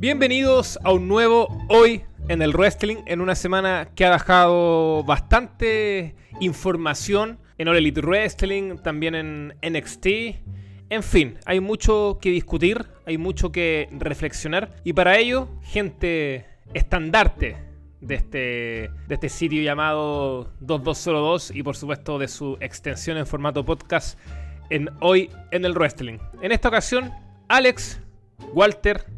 Bienvenidos a un nuevo Hoy en el Wrestling, en una semana que ha dejado bastante información en All Wrestling, también en NXT. En fin, hay mucho que discutir, hay mucho que reflexionar y para ello, gente estandarte de este, de este sitio llamado 2202 y por supuesto de su extensión en formato podcast en Hoy en el Wrestling. En esta ocasión, Alex, Walter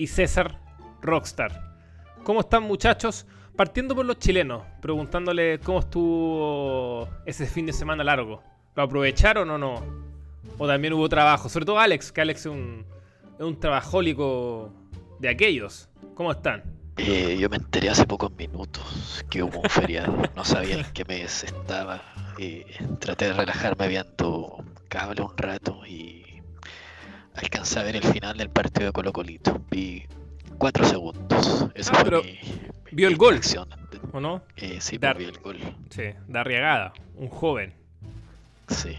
y César Rockstar. ¿Cómo están muchachos? Partiendo por los chilenos, preguntándole cómo estuvo ese fin de semana largo. ¿Lo aprovecharon o no? ¿O también hubo trabajo? Sobre todo Alex, que Alex es un, es un trabajólico de aquellos. ¿Cómo están? Eh, yo me enteré hace pocos minutos que hubo un feriado. No sabía en qué mes estaba. Y traté de relajarme viendo cable un rato y alcancé a ver el final del partido de Colo Colito. Vi cuatro segundos. Eso ah, pero vio el gol. ¿O no? Eh, sí, pues, vi el gol. Sí, Darriagada, un joven. Sí,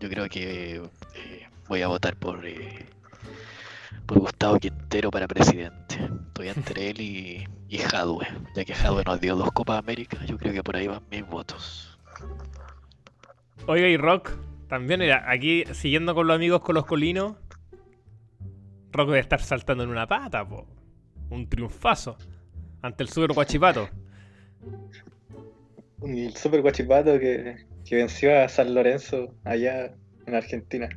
yo creo que eh, voy a votar por, eh, por Gustavo Quintero para presidente. Estoy entre él y, y Jadwe, ya que Jadwe nos dio dos Copas América. Yo creo que por ahí van mis votos. Oiga, y Rock, también era aquí siguiendo con los amigos con los colinos. Rock debe estar saltando en una pata, po. Un triunfazo. Ante el Super Guachipato. El Super Guachipato que, venció a San Lorenzo allá en Argentina.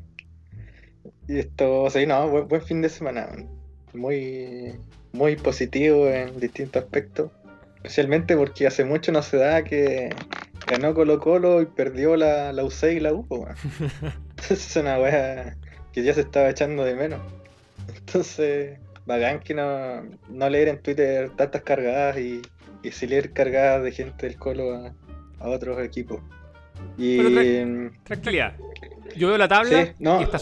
Y esto, sí, no, buen, fin de semana. Muy, muy positivo en distintos aspectos. Especialmente porque hace mucho no se da que ganó Colo Colo y perdió la, la UC y la U. es una wea que ya se estaba echando de menos. Entonces, bacán que no, no leer en Twitter tantas cargadas y, y si leer cargadas de gente del Colo a, otros equipos. Y, tranquilidad. Yo veo la tabla y está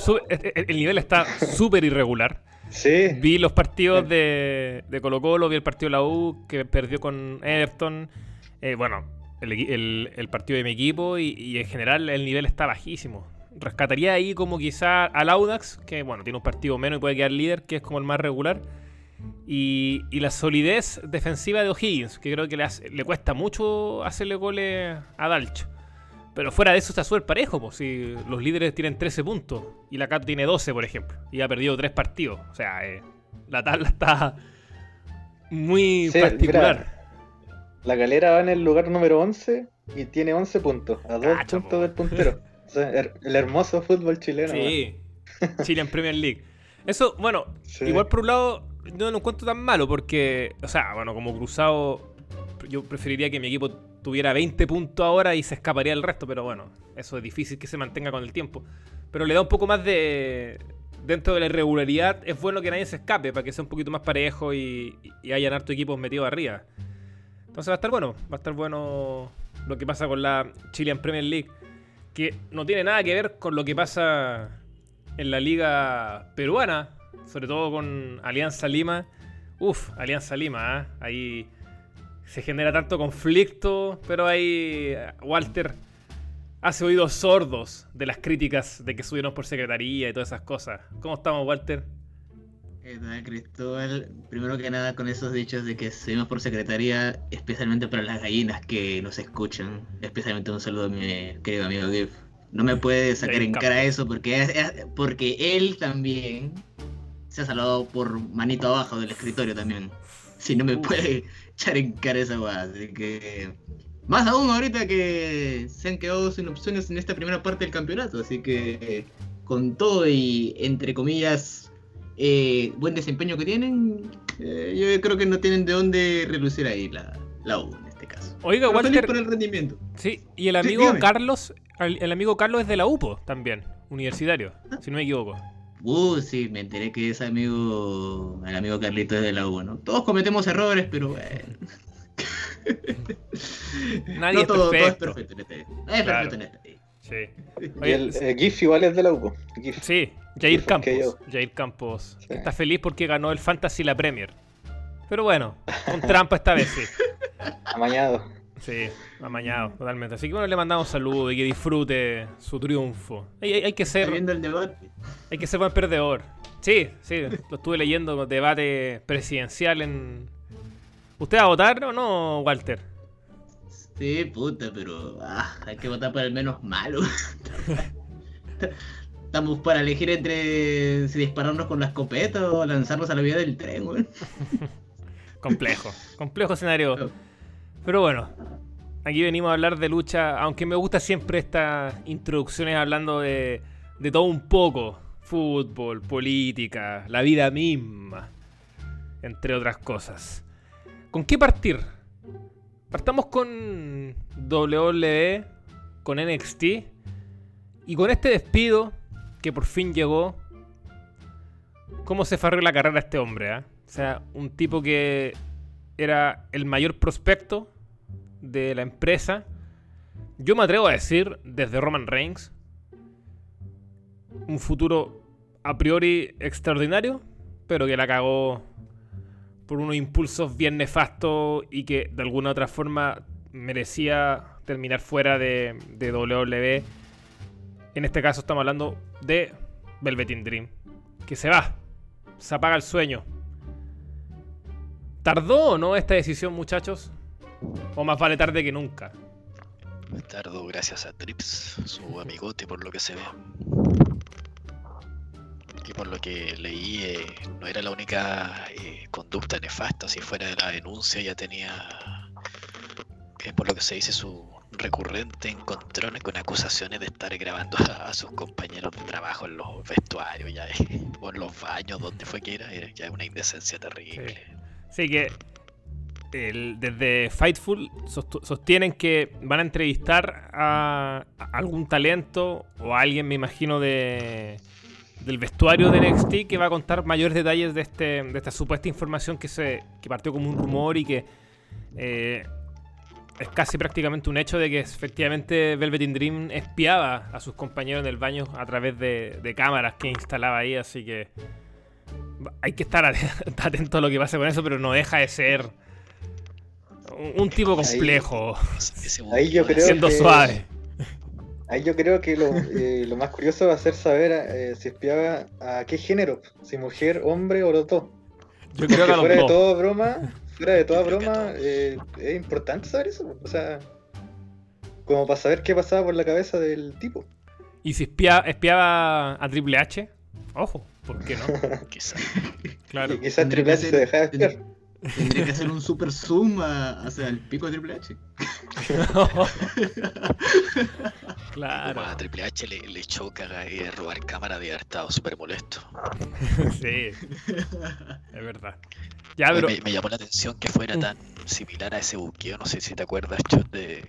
el nivel está súper irregular. Sí. Vi los partidos de, de, Colo Colo, vi el partido de la U que perdió con Everton. Eh, bueno, el, el, partido de mi equipo y, y, en general el nivel está bajísimo rescataría ahí como quizá al Audax, que bueno, tiene un partido menos y puede quedar líder, que es como el más regular. Y, la solidez defensiva de O'Higgins, que creo que le, le cuesta mucho hacerle goles a Dalcho. Pero fuera de eso está súper parejo, pues, si los líderes tienen 13 puntos y la Cato tiene 12, por ejemplo, y ha perdido 3 partidos. O sea, eh, la tabla está muy particular. la galera va en el lugar número 11 y tiene 11 puntos, a 2 puntos del puntero. el hermoso fútbol chileno. Sí, Chile en Premier League. Eso, bueno, igual por un lado, no lo encuentro tan malo porque, o sea, bueno, como cruzado, yo preferiría que mi equipo tuviera 20 puntos ahora y se escaparía el resto, pero bueno, eso es difícil que se mantenga con el tiempo. Pero le da un poco más de. Dentro de la irregularidad, es bueno que nadie se escape para que sea un poquito más parejo y, y hayan harto equipos metidos arriba. Entonces va a estar bueno, va a estar bueno lo que pasa con la Chilean Premier League que no tiene nada que ver con lo que pasa en la liga peruana, sobre todo con Alianza Lima. Uf, Alianza Lima, ¿eh? ahí se genera tanto conflicto, pero ahí Walter hace oídos sordos de las críticas de que subieron por secretaría y todas esas cosas. ¿Cómo estamos, Walter? Cristóbal, primero que nada con esos dichos de que subimos por secretaría, especialmente para las gallinas que nos escuchan, especialmente un saludo a mi querido amigo Div. No me puede sacar en cara eso porque, porque él también se ha salvado por manito abajo del escritorio también. Si no me puede echar en cara esa guada. Así que más aún ahorita que se han quedado sin opciones en esta primera parte del campeonato. Así que con todo y entre comillas eh, buen desempeño que tienen, eh, yo creo que no tienen de dónde relucir ahí la, la U en este caso. Oiga, Walter. por el rendimiento. Sí, y el amigo Carlos, el, amigo Carlos es de la UPO también, universitario, ah. si no me equivoco. Uh, sí, me enteré que ese amigo, el amigo Carlito es de la U, ¿no? Todos cometemos errores, pero bueno. Nadie es, todo, perfecto. todo es perfecto. En este, es perfecto en este. Sí. y el, GIF igual es de la U. Sí, Jair Campos. Jair Campos. Está feliz porque ganó el Fantasy la Premier. Pero bueno, con trampa esta vez, sí. Amañado. Sí, amañado, totalmente. Así que bueno, le mandamos un saludo y que disfrute su triunfo. Hay, que ser. el debate. Hay que ser buen perdedor. Sí, sí, lo estuve leyendo, debate presidencial en... ¿Usted va a votar o no, Walter? Sí, puta, pero ah, hay que votar por el menos malo. Estamos para elegir entre si dispararnos con la escopeta o lanzarnos a la vía del tren, güey. complejo, complejo escenario. Pero bueno, aquí venimos a hablar de lucha, aunque me gusta siempre estas introducciones hablando de, de todo un poco. Fútbol, política, la vida misma, entre otras cosas. ¿Con qué partir? Partamos con WWE, con NXT y con este despido que por fin llegó. ¿Cómo se farrió la carrera este hombre? Ah? O sea, un tipo que era el mayor prospecto de la empresa. Yo me atrevo a decir, desde Roman Reigns, un futuro a priori extraordinario, pero que la cagó por unos impulsos bien nefastos y que de alguna otra forma merecía terminar fuera de, de WWE. En este caso estamos hablando de Velveteen Dream, que se va, se apaga el sueño. ¿Tardó o no esta decisión, muchachos? ¿O más vale tarde que nunca? Tardó gracias a Trips, su amigote, por lo que se ve. Y por lo que leí, eh, no era la única eh, conducta nefasta. Si fuera de la denuncia, ya tenía, eh, por lo que se dice, su recurrente encontrones con acusaciones de estar grabando a, sus compañeros de trabajo en los vestuarios, ya, o en los baños, donde fue que era, era ya una indecencia terrible. Sí, que desde Fightful sostienen que van a entrevistar a, algún talento o alguien, me imagino, de del vestuario de NXT que va a contar mayores detalles de, este, de esta supuesta información que, se, que partió como un rumor y que eh, es casi prácticamente un hecho de que efectivamente Velvet in Dream espiaba a sus compañeros en el baño a través de, cámaras que instalaba ahí, así que hay que estar atento a lo que pase con eso, pero no deja de ser un, tipo complejo, ahí, yo creo siendo suave. Ahí yo creo que eh, lo, más curioso va a ser saber eh, si espiaba a qué género, si mujer, hombre o los dos. Yo creo que fuera de toda broma, fuera de toda broma, eh, es importante saber eso. O sea, como para saber qué pasaba por la cabeza del tipo. ¿Y si espiaba a Triple H? Ojo, ¿por qué no? quizás. Claro. Quizás Triple H se dejaba espiar. Tendría que hacer un super zoom hacia el pico de Triple H. claro. a Triple H le, le choca y robar cámara de haber estado súper molesto. sí, es verdad. Ya, pero... me, llamó la atención que fuera mm. tan similar a ese buqueo. No sé si te acuerdas, Chot, de,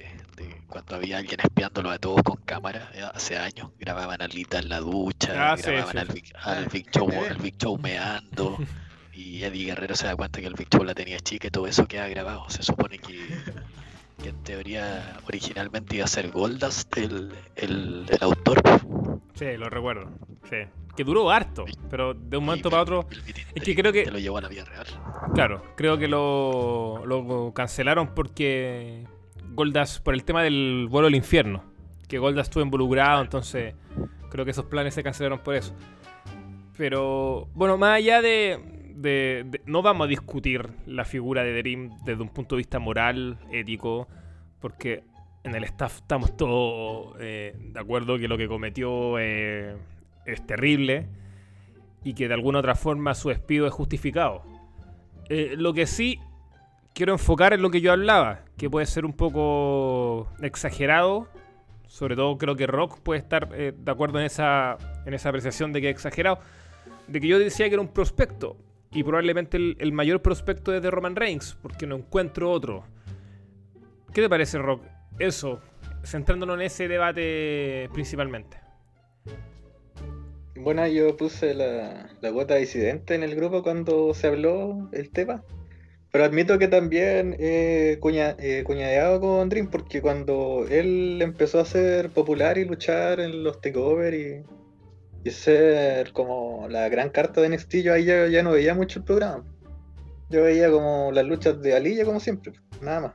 cuando había alguien espiándolo a todos con cámara hace años. Grababan a Lita en la ducha, ah, grababan al, al, Big Show, al Big Show meando. y Eddie Guerrero se da cuenta que el Big la tenía chica y todo eso queda grabado. Se supone que, en teoría originalmente iba a ser Goldust el, el, autor. Sí, lo recuerdo. Sí. Que duró harto, pero de un momento para otro. es que creo que. lo llevó a la vida real. Claro, creo que lo, lo cancelaron porque. Goldust, por el tema del vuelo al infierno. Que Goldust estuvo involucrado, entonces. Creo que esos planes se cancelaron por eso. Pero, bueno, más allá de, no vamos a discutir la figura de Dream desde un punto de vista moral, ético, porque en el staff estamos todos eh, de acuerdo que lo que cometió eh, es terrible y que de alguna otra forma su despido es justificado. Eh, lo que sí quiero enfocar en lo que yo hablaba, que puede ser un poco exagerado. Sobre todo creo que Rock puede estar de acuerdo en esa, en esa apreciación de que es exagerado. De que yo decía que era un prospecto y probablemente el, mayor prospecto es de Roman Reigns, porque no encuentro otro. ¿Qué te parece, Rock? Eso, centrándonos en ese debate principalmente. Bueno, yo puse la, la cuota disidente en el grupo cuando se habló el tema. Pero admito que también he cuñadeado con Dream porque cuando él empezó a ser popular y luchar en los takeover y y ser como la gran carta de NXT, yo ahí ya, no veía mucho el programa. Yo veía como las luchas de Alilla como siempre, nada más.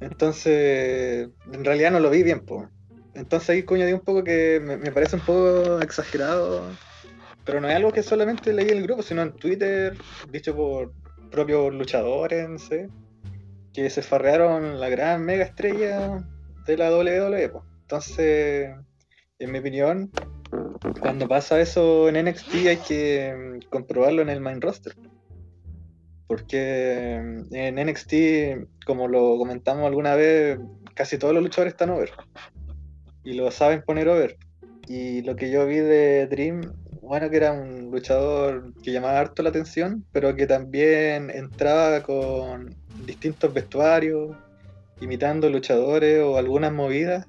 Entonces, en realidad no lo vi bien, pues. Entonces ahí coño di un poco que me, parece un poco exagerado pero no es algo que solamente leí en el grupo, sino en Twitter, dicho por propios luchadores, no sé, que se farrearon la gran mega estrella de la WWE. Entonces, en mi opinión, cuando pasa eso en NXT hay que comprobarlo en el main roster. Porque en NXT, como lo comentamos alguna vez, casi todos los luchadores están over. Y lo saben poner over. Y lo que yo vi de Dream, bueno, que era un luchador que llamaba harto la atención, pero que también entraba con distintos vestuarios, imitando luchadores o algunas movidas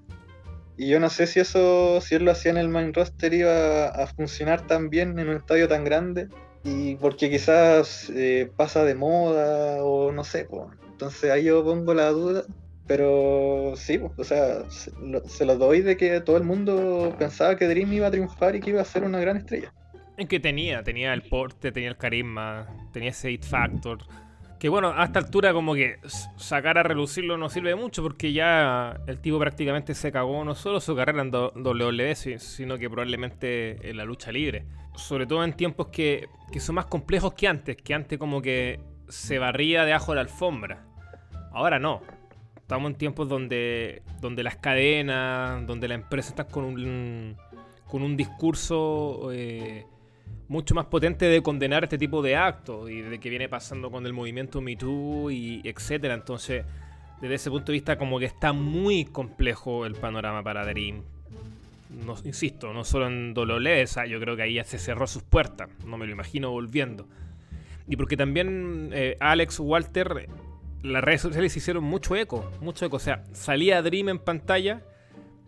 y yo no sé si eso, si él lo hacía en el main roster, iba a funcionar tan bien en un estadio tan grande. Y porque quizás eh, pasa de moda o no sé. Entonces ahí yo pongo la duda. Pero sí, o sea, se lo, doy de que todo el mundo pensaba que Dream iba a triunfar y que iba a ser una gran estrella. En que tenía, tenía el porte, tenía el carisma, tenía ese hit factor que bueno, a esta altura como que sacar a relucirlo no sirve mucho porque ya el tipo prácticamente se cagó no solo su carrera en WWE, sino que probablemente en la lucha libre. Sobre todo en tiempos que, son más complejos que antes, que antes como que se barría de la alfombra. Ahora no. Estamos en tiempos donde, donde las cadenas, donde la empresa está con un, con un discurso... Eh, mucho más potente de condenar este tipo de actos y de que viene pasando con el movimiento Me Too y etcétera. Entonces, desde ese punto de vista, como que está muy complejo el panorama para Dream. No, insisto, no solo en Dolores, yo creo que ahí ya se cerró sus puertas. No me lo imagino volviendo. Y porque también eh, Alex Walter, las redes sociales hicieron mucho eco, mucho eco. O sea, salía Dream en pantalla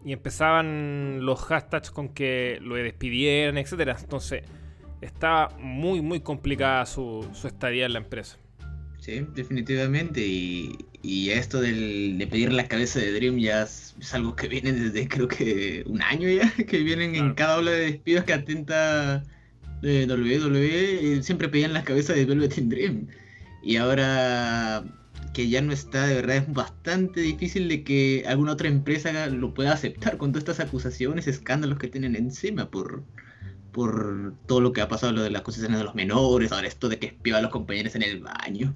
y empezaban los hashtags con que lo despidieran, etcétera. Entonces, está muy, muy complicada su, estadía en la empresa. Sí, definitivamente. Y, esto del, de pedir la cabeza de Dream ya es, algo que viene desde creo que un año ya, que vienen en cada ola de despidos que atenta de WWE, siempre pedían las cabezas de Velvet in Dream. Y ahora que ya no está, de verdad es bastante difícil de que alguna otra empresa lo pueda aceptar con todas estas acusaciones, escándalos que tienen encima por, por todo lo que ha pasado, lo de las acusaciones de los menores, ahora esto de que espiaba a los compañeros en el baño.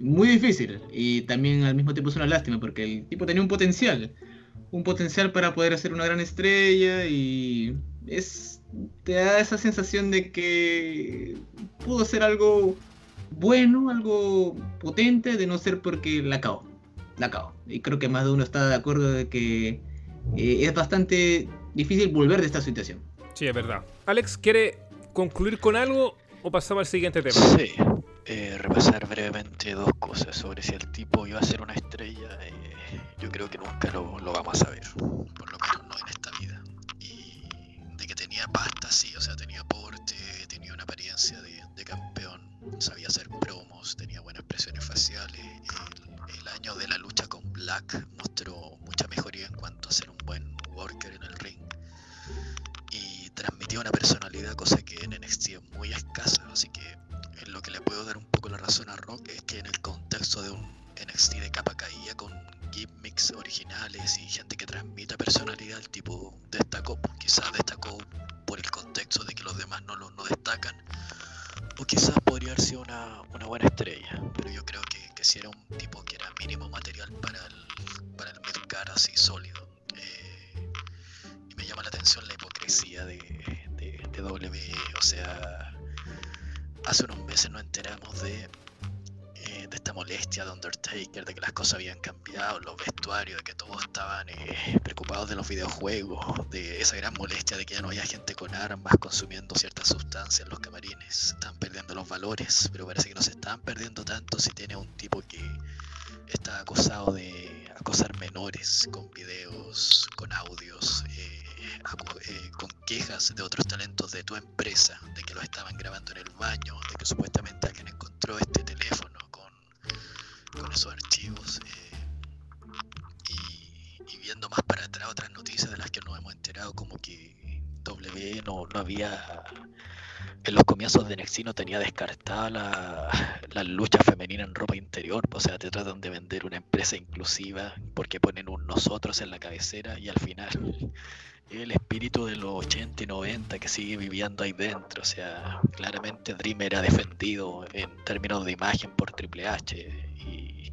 Muy difícil y también al mismo tiempo es una lástima porque el tipo tenía un potencial, un potencial para poder hacer una gran estrella y es te da esa sensación de que pudo ser algo bueno, algo potente, de no ser porque la acabó. La acabó. Y creo que más de uno está de acuerdo de que eh, es bastante difícil volver de esta situación. Sí, es verdad. Alex, ¿quiere concluir con algo o pasamos al siguiente tema? Sí, eh, repasar brevemente dos cosas sobre si el tipo iba a ser una estrella. Eh, yo creo que nunca lo, vamos a saber, por lo menos no en esta vida. Y de que tenía pasta, sí, o sea, tenía porte, tenía una apariencia de, campeón, sabía hacer Año de la lucha con Black mostró mucha mejoría en cuanto a ser un buen worker en el ring transmitía una personalidad, cosa que en NXT es muy escasa, así que en lo que le puedo dar un poco la razón a Rock es que en el contexto de un NXT de capa caída con gimmicks originales y gente que transmita personalidad, el tipo destacó, quizás destacó por el contexto de que los demás no lo no destacan, o quizás podría haber sido una, una buena estrella, pero yo creo que, que si era un tipo que era mínimo material para el, para el así sólido. Eh, y me llama la atención la hipocresía de, de, WWE. O sea, hace unos meses nos enteramos de, eh, de esta molestia de Undertaker, de que las cosas habían cambiado, los vestuarios, de que todos estaban eh, preocupados de los videojuegos, de esa gran molestia de que ya no había gente con armas consumiendo ciertas sustancias en los camarines. Están perdiendo los valores, pero parece que no se están perdiendo tanto si tiene un tipo que está acosado de acosar menores con videos, con audios. Eh, eh, con quejas de otros talentos de tu empresa, de que lo estaban grabando en el baño, de que supuestamente alguien encontró este teléfono con, con esos archivos. Eh, y, viendo más para atrás otras noticias de las que nos hemos enterado, como que W no, no había en los comienzos de Nexino tenía descartada la, lucha femenina en ropa interior. O sea, te tratan de vender una empresa inclusiva porque ponen un nosotros en la cabecera y al final el espíritu de los 80 y 90 que sigue viviendo ahí dentro. O sea, claramente Dream era defendido en términos de imagen por Triple H y,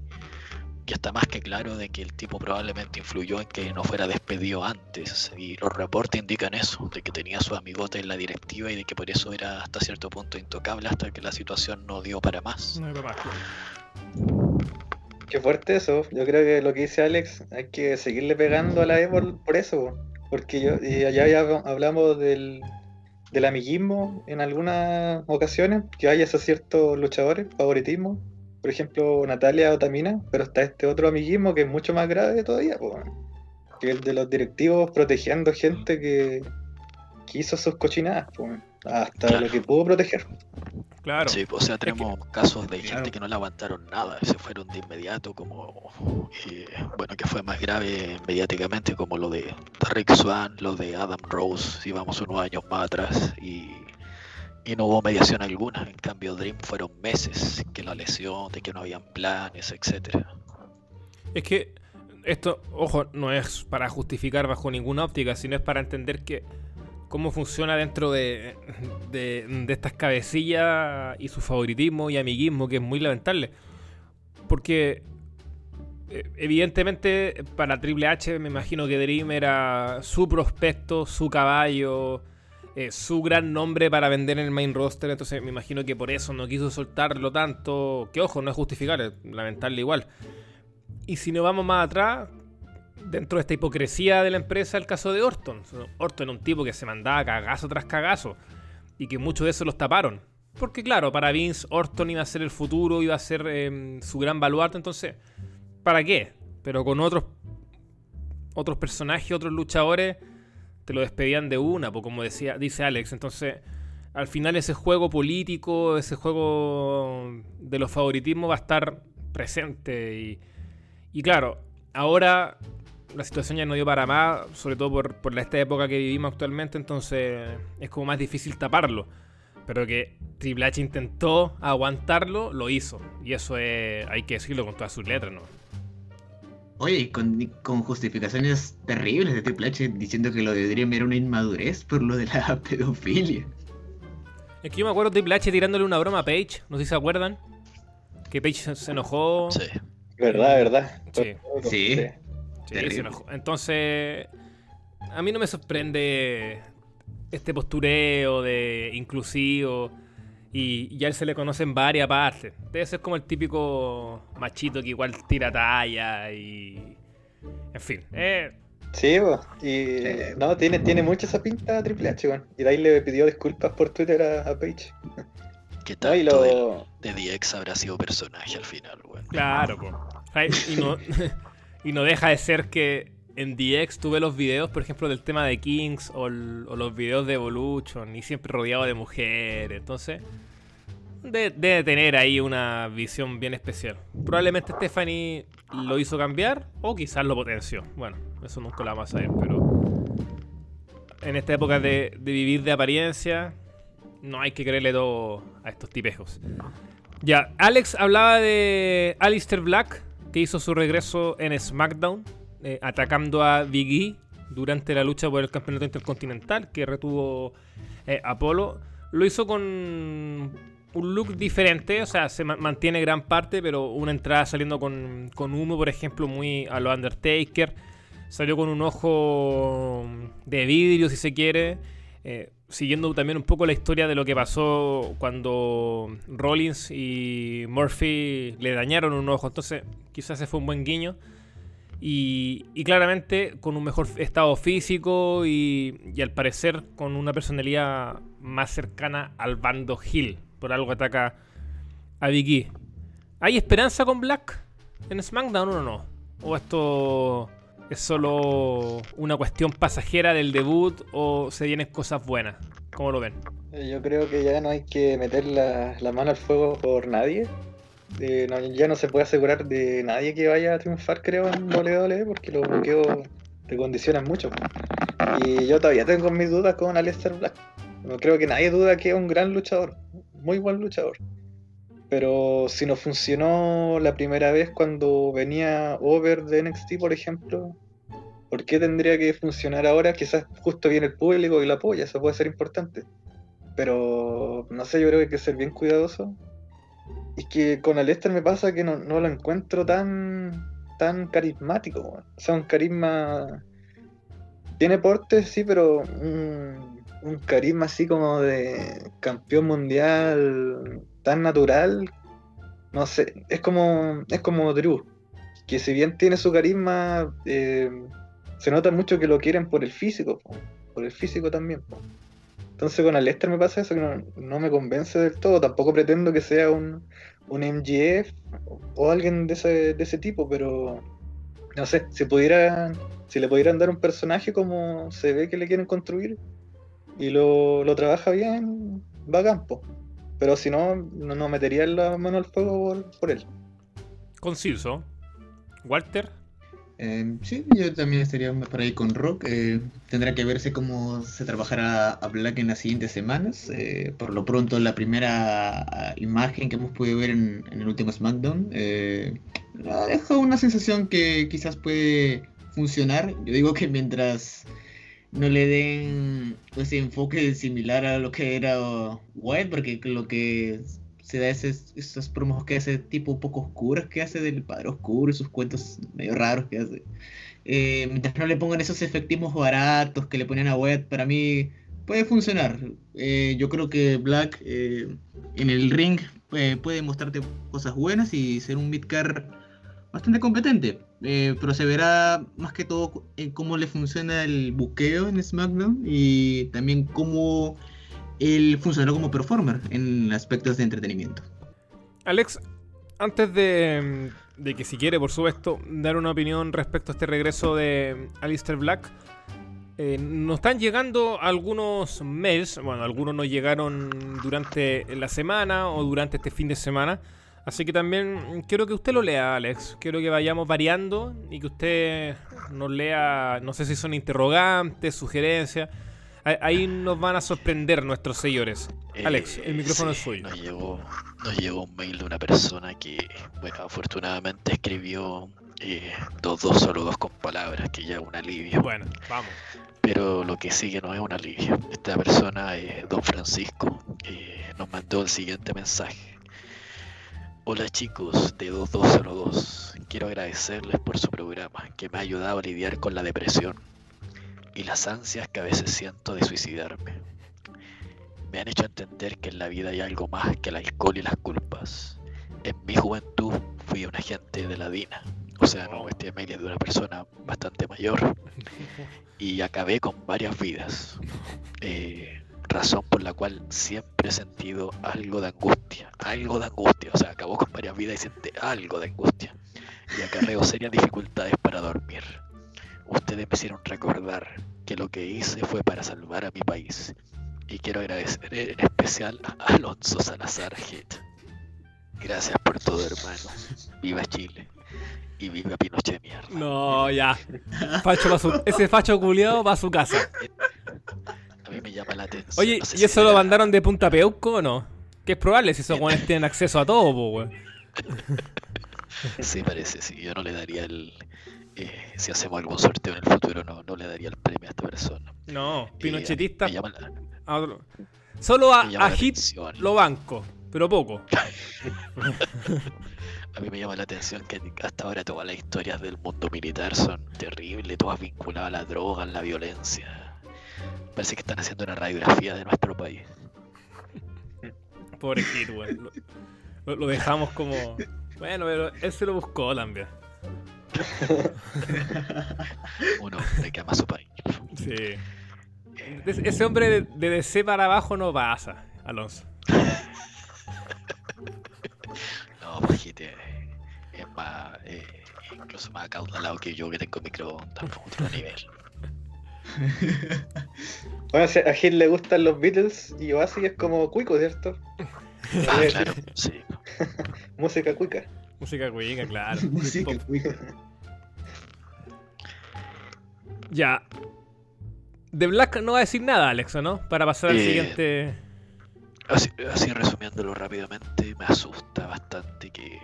y está más que claro de que el tipo probablemente influyó en que no fuera despedido antes. Y los reportes indican eso, de que tenía su amigote en la directiva y de que por eso era hasta cierto punto intocable hasta que la situación no dio para más. No más. Qué fuerte eso. Yo creo que lo que dice Alex, hay que seguirle pegando a la E por eso. Porque yo, y allá ya hablamos del, del amiguismo en algunas ocasiones, que hay esos ciertos luchadores, favoritismo. Por ejemplo, Natalia Otamina, pero está este otro amiguismo que es mucho más grave todavía, que el de los directivos protegiendo gente que, que hizo sus cochinadas, hasta lo que pudo proteger. Claro. Sí, o sea, tenemos casos de gente que no le aguantaron nada, se fueron de inmediato, como, eh, bueno, que fue más grave mediáticamente, como lo de Rick Swan, lo de Adam Rose, si vamos unos años más atrás, y, y no hubo mediación alguna. En cambio, Dream fueron meses que la lesión, de que no habían planes, etcétera. Es que esto, ojo, no es para justificar bajo ninguna óptica, sino es para entender que cómo funciona dentro de, de, estas cabecillas y su favoritismo y amiguismo, que es muy lamentable. Porque eh, evidentemente para Triple H me imagino que Dream era su prospecto, su caballo, eh, su gran nombre para vender en el main roster, entonces me imagino que por eso no quiso soltarlo tanto, que ojo, no es justificar, es lamentable igual. Y si nos vamos más atrás, dentro de esta hipocresía de la empresa el caso de Orton. Orton era un tipo que se mandaba cagazo tras cagazo y que muchos de eso los taparon. Porque claro, para Vince Orton iba a ser el futuro, iba a ser em, su gran baluarte, entonces, ¿para qué? Pero con otros otros personajes, otros luchadores, te lo despedían de una, pues como decía, dice Alex. Entonces, al final ese juego político, ese juego de los favoritismos va a estar presente. Y, y claro, ahora la situación ya no dio para más, sobre todo por, por esta época que vivimos actualmente, entonces es como más difícil taparlo. Pero que Triple H intentó aguantarlo, lo hizo. Y eso es, hay que decirlo con todas sus letras, ¿no? Oye, con, con justificaciones terribles de Triple H diciendo que lo de Dream era una inmadurez por lo de la pedofilia. Es que yo me acuerdo de Triple H tirándole una broma a Paige, no sé si se acuerdan. Que Paige se enojó. Sí. Verdad, verdad. Sí. sí. Entonces, a mí no me sorprende este postureo de inclusivo. Y ya él se le conoce en varias partes. Debe ser como el típico machito que igual tira talla y. En fin. Eh. Sí, y no, tiene, tiene mucha esa pinta Triple H, Y de ahí le pidió disculpas por Twitter a, a Page. ¿Qué tal lo... de, DX habrá sido personaje al final, weón? Claro, pues. Y no, Y no deja de ser que en DX tuve los videos, por ejemplo, del tema de Kings o, los videos de Evolution, y siempre rodeado de mujeres. Entonces, debe, tener ahí una visión bien especial. Probablemente Stephanie lo hizo cambiar o quizás lo potenció. Bueno, eso nunca lo vamos a saber, pero en esta época de, de vivir de apariencia, no hay que creerle todo a estos tipejos. Ya, Alex hablaba de Alistair Black que hizo su regreso en SmackDown, eh, atacando a Big E durante la lucha por el campeonato intercontinental que retuvo eh, Apolo. Lo hizo con un look diferente, o sea, se mantiene gran parte, pero una entrada saliendo con, con humo, por ejemplo, muy a lo Undertaker. Salió con un ojo de vidrio, si se quiere. Eh, siguiendo también un poco la historia de lo que pasó cuando Rollins y Murphy le dañaron un ojo. Entonces, quizás ese fue un buen guiño. Y, claramente con un mejor estado físico y, al parecer con una personalidad más cercana al bando Hill. Por algo ataca a Vicky. ¿Hay esperanza con Black en SmackDown o no? ¿O esto ¿Es solo una cuestión pasajera del debut o se vienen cosas buenas? ¿Cómo lo ven? Eh, yo creo que ya no hay que meter la, mano al fuego por nadie. Eh, ya no se puede asegurar de nadie que vaya a triunfar, creo, en WWE, porque los bloqueos te condicionan mucho. Y yo todavía tengo mis dudas con Aleister Black. No creo que nadie duda que es un gran luchador, muy buen luchador. Pero si no funcionó la primera vez cuando venía over de NXT, por ejemplo, ¿por qué tendría que funcionar ahora? Quizás justo viene el público y lo apoya, eso puede ser importante. Pero no sé, yo creo que hay que ser bien cuidadoso. Y que con Alester me pasa que no, lo encuentro tan, tan carismático. O sea, un carisma. Tiene porte, sí, pero un, un carisma así como de campeón mundial tan natural. No sé, es como, es como Drew, que si bien tiene su carisma, eh, se nota mucho que lo quieren por el físico, por el físico también. Entonces con Alester me pasa eso, que no, me convence del todo. Tampoco pretendo que sea un, un MGF o alguien de ese, de ese tipo, pero no sé, si pudieran, si le pudieran dar un personaje como se ve que le quieren construir y lo, lo trabaja bien, va a campo. Pero si no, no, metería la mano al fuego por, él. Conciso. Walter. Eh, sí, yo también estaría por ahí con Rock. Eh, tendrá que verse cómo se trabajará a Black en las siguientes semanas. Eh, por lo pronto, la primera ah, imagen que hemos podido ver en, en el último SmackDown deja una sensación que quizás puede funcionar. Yo digo que mientras no le den ese enfoque similar a lo que era White, porque lo que se da es esas promos que hace tipo poco oscuras que hace del padre oscuro y sus cuentos medio raros que hace. Eh, mientras no le pongan esos efectismos baratos que le ponen a White, para mí puede funcionar. Eh, yo creo que Black eh, en el ring puede mostrarte cosas buenas y ser un midcar bastante competente. Pero se verá más que todo cómo le funciona el buqueo en SmackDown y también cómo él funcionó como performer en aspectos de entretenimiento. Alex, antes de, que si quiere, por supuesto, dar una opinión respecto a este regreso de Alistair Black, eh, nos están llegando algunos mails, bueno, algunos nos llegaron durante la semana o durante este fin de semana, Así que también quiero que usted lo lea, Alex. Quiero que vayamos variando y que usted nos lea, no sé si son interrogantes, sugerencias. Ahí nos van a sorprender nuestros seguidores. Eh, Alex, el micrófono es suyo. Nos llegó, nos llegó un mail de una persona que, bueno, afortunadamente escribió eh, dos, dos, solo dos con palabras, que ya es un alivio. Bueno, vamos. Pero lo que sigue no es un alivio. Esta persona, eh, don Francisco, eh, nos mandó el siguiente mensaje. Hola chicos de 2202, quiero agradecerles por su programa que me ha ayudado a lidiar con la depresión y las ansias que a veces siento de suicidarme. Me han hecho entender que en la vida hay algo más que el alcohol y las culpas. En mi juventud fui un agente de la DINA, o sea, no, este mail de una persona bastante mayor, y acabé con varias vidas. Eh, razón por la cual siempre he sentido algo de angustia, algo de angustia, o sea, acabó con varias vidas y siente algo de angustia y acarreo serias dificultades para dormir. Ustedes me hicieron recordar que lo que hice fue para salvar a mi país y quiero agradecer en especial a Alonso Salazar Hit. Gracias por todo, hermano. Viva Chile. Y viva Pinochet mierda. No, ya. Facho ese facho culiado va a su casa. A mí me llama la atención. Oye, ¿y eso lo mandaron de Punta Peuco o no? Que es probable si esos guanes tienen acceso a todo, po, weón. sí, parece, sí. Yo no le daría el. Eh, si hacemos algún sorteo en el futuro, no, no le daría el premio a esta persona. No, eh, pinochetista. Solo a, a Hit lo banco, pero poco. a mí me llama la atención que hasta ahora todas las historias del mundo militar son terribles, todas vinculadas a la droga, a la violencia. Parece que están haciendo una radiografía de nuestro país. Pobre Hit, weón. Lo, dejamos como. Bueno, pero él se lo buscó también. Uno hombre que ama su país. Sí. Ese hombre de, de DC para abajo no pasa, Alonso. no, pues Hit es más. Eh, incluso más acaudalado que yo que tengo microondas, otro nivel. bueno, a Gil le gustan los Beatles y Oasis es como cuico, ¿cierto? Ah, claro, sí. Música cuica. Música cuica, claro. Música cuica. Ya. de Black no va a decir nada, Alex, ¿no? Para pasar al Eh, siguiente. Así, así resumiéndolo rápidamente, me asusta bastante que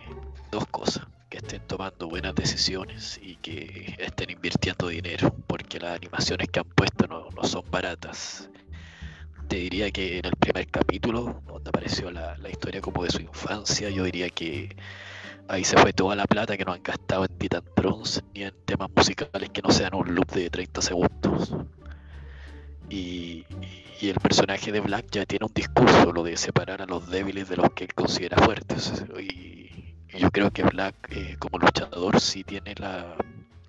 dos cosas, que estén tomando buenas decisiones y que estén invirtiendo dinero, porque las animaciones que han puesto no, no son baratas. Te diría que en el primer capítulo, donde apareció la, la historia como de su infancia, yo diría que ahí se fue toda la plata que no han gastado en Titan Trons ni en temas musicales que no sean un loop de 30 segundos. Y, y el personaje de Black ya tiene un discurso, lo de separar a los débiles de los que él considera fuertes. Y, y yo creo que Black eh, como luchador sí tiene la,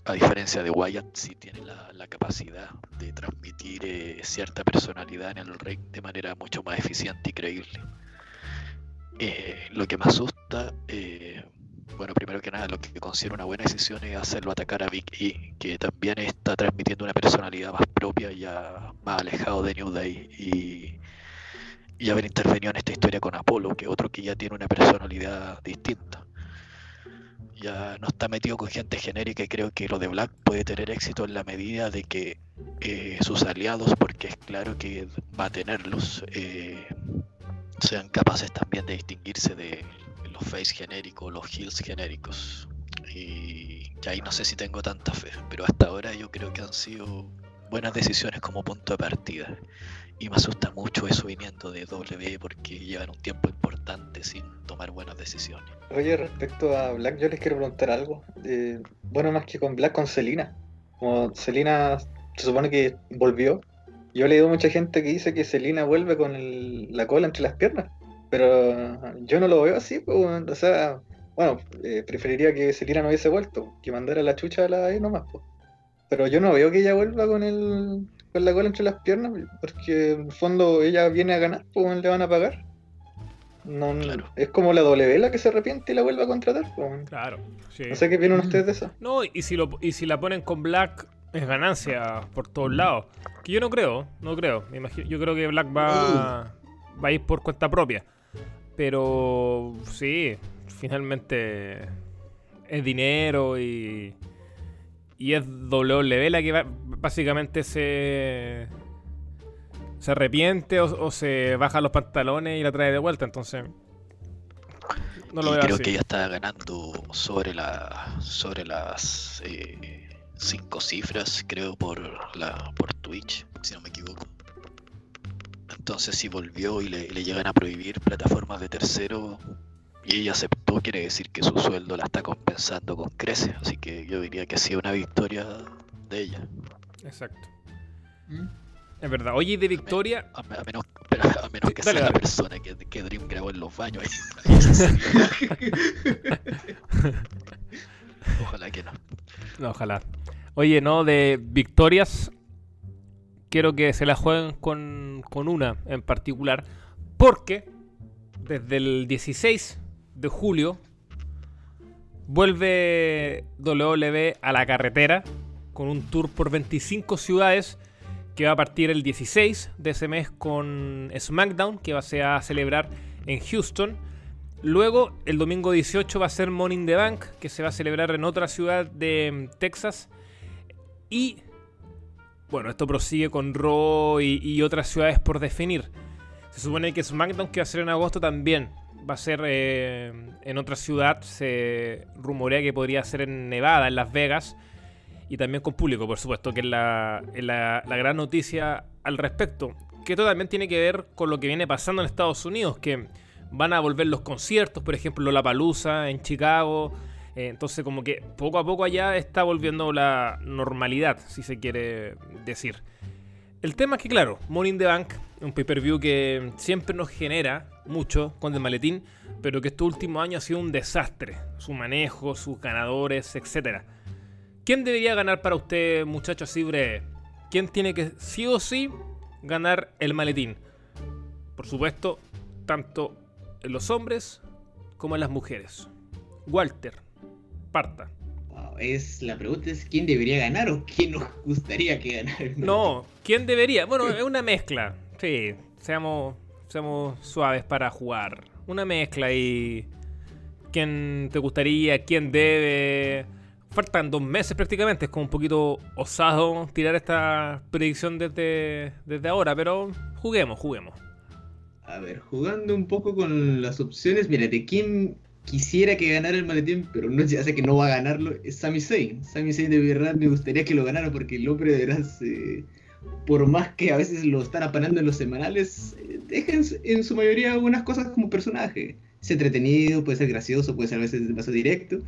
a diferencia de Wyatt, sí tiene la, la capacidad de transmitir eh, cierta personalidad en el ring de manera mucho más eficiente y creíble. Eh, lo que me asusta, eh, bueno, primero que nada, lo que considero una buena decisión es hacerlo atacar a Big E, que también está transmitiendo una personalidad más propia, ya más alejado de New Day, y, y haber intervenido en esta historia con Apolo, que otro que ya tiene una personalidad distinta. Ya no está metido con gente genérica y creo que lo de Black puede tener éxito en la medida de que eh, sus aliados, porque es claro que va a tenerlos, eh, sean capaces también de distinguirse de los face genéricos, los heels genéricos. Y, ahí no sé si tengo tanta fe, pero hasta ahora yo creo que han sido buenas decisiones como punto de partida. Y me asusta mucho eso viniendo de W porque llevan un tiempo importante sin tomar buenas decisiones. Oye, respecto a Black, yo les quiero preguntar algo. Eh, bueno, más que con Black, con Selina. Como Selina se supone que volvió. Yo he leído mucha gente que dice que Selina vuelve con el- la cola entre las piernas. Pero yo no lo veo así, pues, o sea, bueno, eh, preferiría que Selina no hubiese vuelto, que mandara la chucha a la ahí nomás, pues. Pero yo no veo que ella vuelva con el con la cola entre las piernas, porque en el fondo ella viene a ganar, pues le van a pagar. No, Claro. Es como la W la que se arrepiente y la vuelve a contratar. pues. Claro. sí. No sé qué opinan ustedes de eso. No, y si, lo, y si la ponen con Black es ganancia por todos lados. Que yo no creo, no creo. Me imagino, yo creo que Black va, va a ir por cuenta propia. Pero sí, finalmente es dinero y, y es WWE la que va- básicamente se, se arrepiente o, o se baja los pantalones y la trae de vuelta. Entonces, no lo y veo creo así. que ella está ganando sobre la sobre las eh, cinco cifras, creo, por la por Twitch, si no me equivoco. Entonces si volvió y le, le llegan a prohibir plataformas de tercero y ella aceptó, quiere decir que su sueldo la está compensando con creces. Así que yo diría que ha sido una victoria de ella. Exacto. ¿Mm? Es verdad. Oye, y de Victoria, A, me- a menos, pero a menos que Dale, sea la persona que, que Dream grabó en los baños. ahí- ahí sí. Ojalá que no. No, ojalá. Oye, no, de victorias. Quiero que se la jueguen con, con una en particular. Porque desde el 16 de julio vuelve W a la carretera con un tour por 25 ciudades que va a partir el 16 de ese mes con SmackDown, que va a ser a celebrar en Houston. Luego, el domingo 18 va a ser Morning the Bank, que se va a celebrar en otra ciudad de mm, Texas. Y, bueno, esto prosigue con Raw y, otras ciudades por definir. Se supone que SmackDown, que va a ser en agosto, también va a ser eh, en otra ciudad. Se rumorea que podría ser en Nevada, en Las Vegas. Y también con público, por supuesto, que es la, es la- la gran noticia al respecto. Que esto también tiene que ver con lo que viene pasando en Estados Unidos, que van a volver los conciertos, por ejemplo, La Palusa en Chicago. Eh, entonces, como que poco a poco allá está volviendo la normalidad, si se quiere decir. El tema es que, claro, Morning the Bank, un pay-per-view que siempre nos genera mucho con el maletín, pero que estos últimos años ha sido un desastre. Su manejo, sus ganadores, etcétera. ¿Quién debería ganar para usted, muchachos, así? ¿Quién tiene que sí o sí ganar el maletín? Por supuesto, tanto en los hombres como en las mujeres. Walter, Wow, es, la pregunta es quién debería ganar o quién nos gustaría que ganara. No, ¿quién debería? Bueno, es una mezcla. Sí, seamos, seamos suaves para jugar. Una mezcla y... ¿Quién te gustaría? ¿Quién debe? faltan dos meses prácticamente. Es como un poquito osado tirar esta predicción desde, desde ahora, pero juguemos, juguemos. A ver, jugando un poco con las opciones, mira, de quién quisiera que ganara el maletín, pero no ya sé que no va a ganarlo, es Sami Zayn. Sami Zayn de verdad me gustaría que lo ganara porque el hombre de eh, por más que a veces lo están apanando en los semanales, dejen en su mayoría algunas cosas como personaje. Es entretenido, puede ser gracioso, puede ser a veces demasiado directo,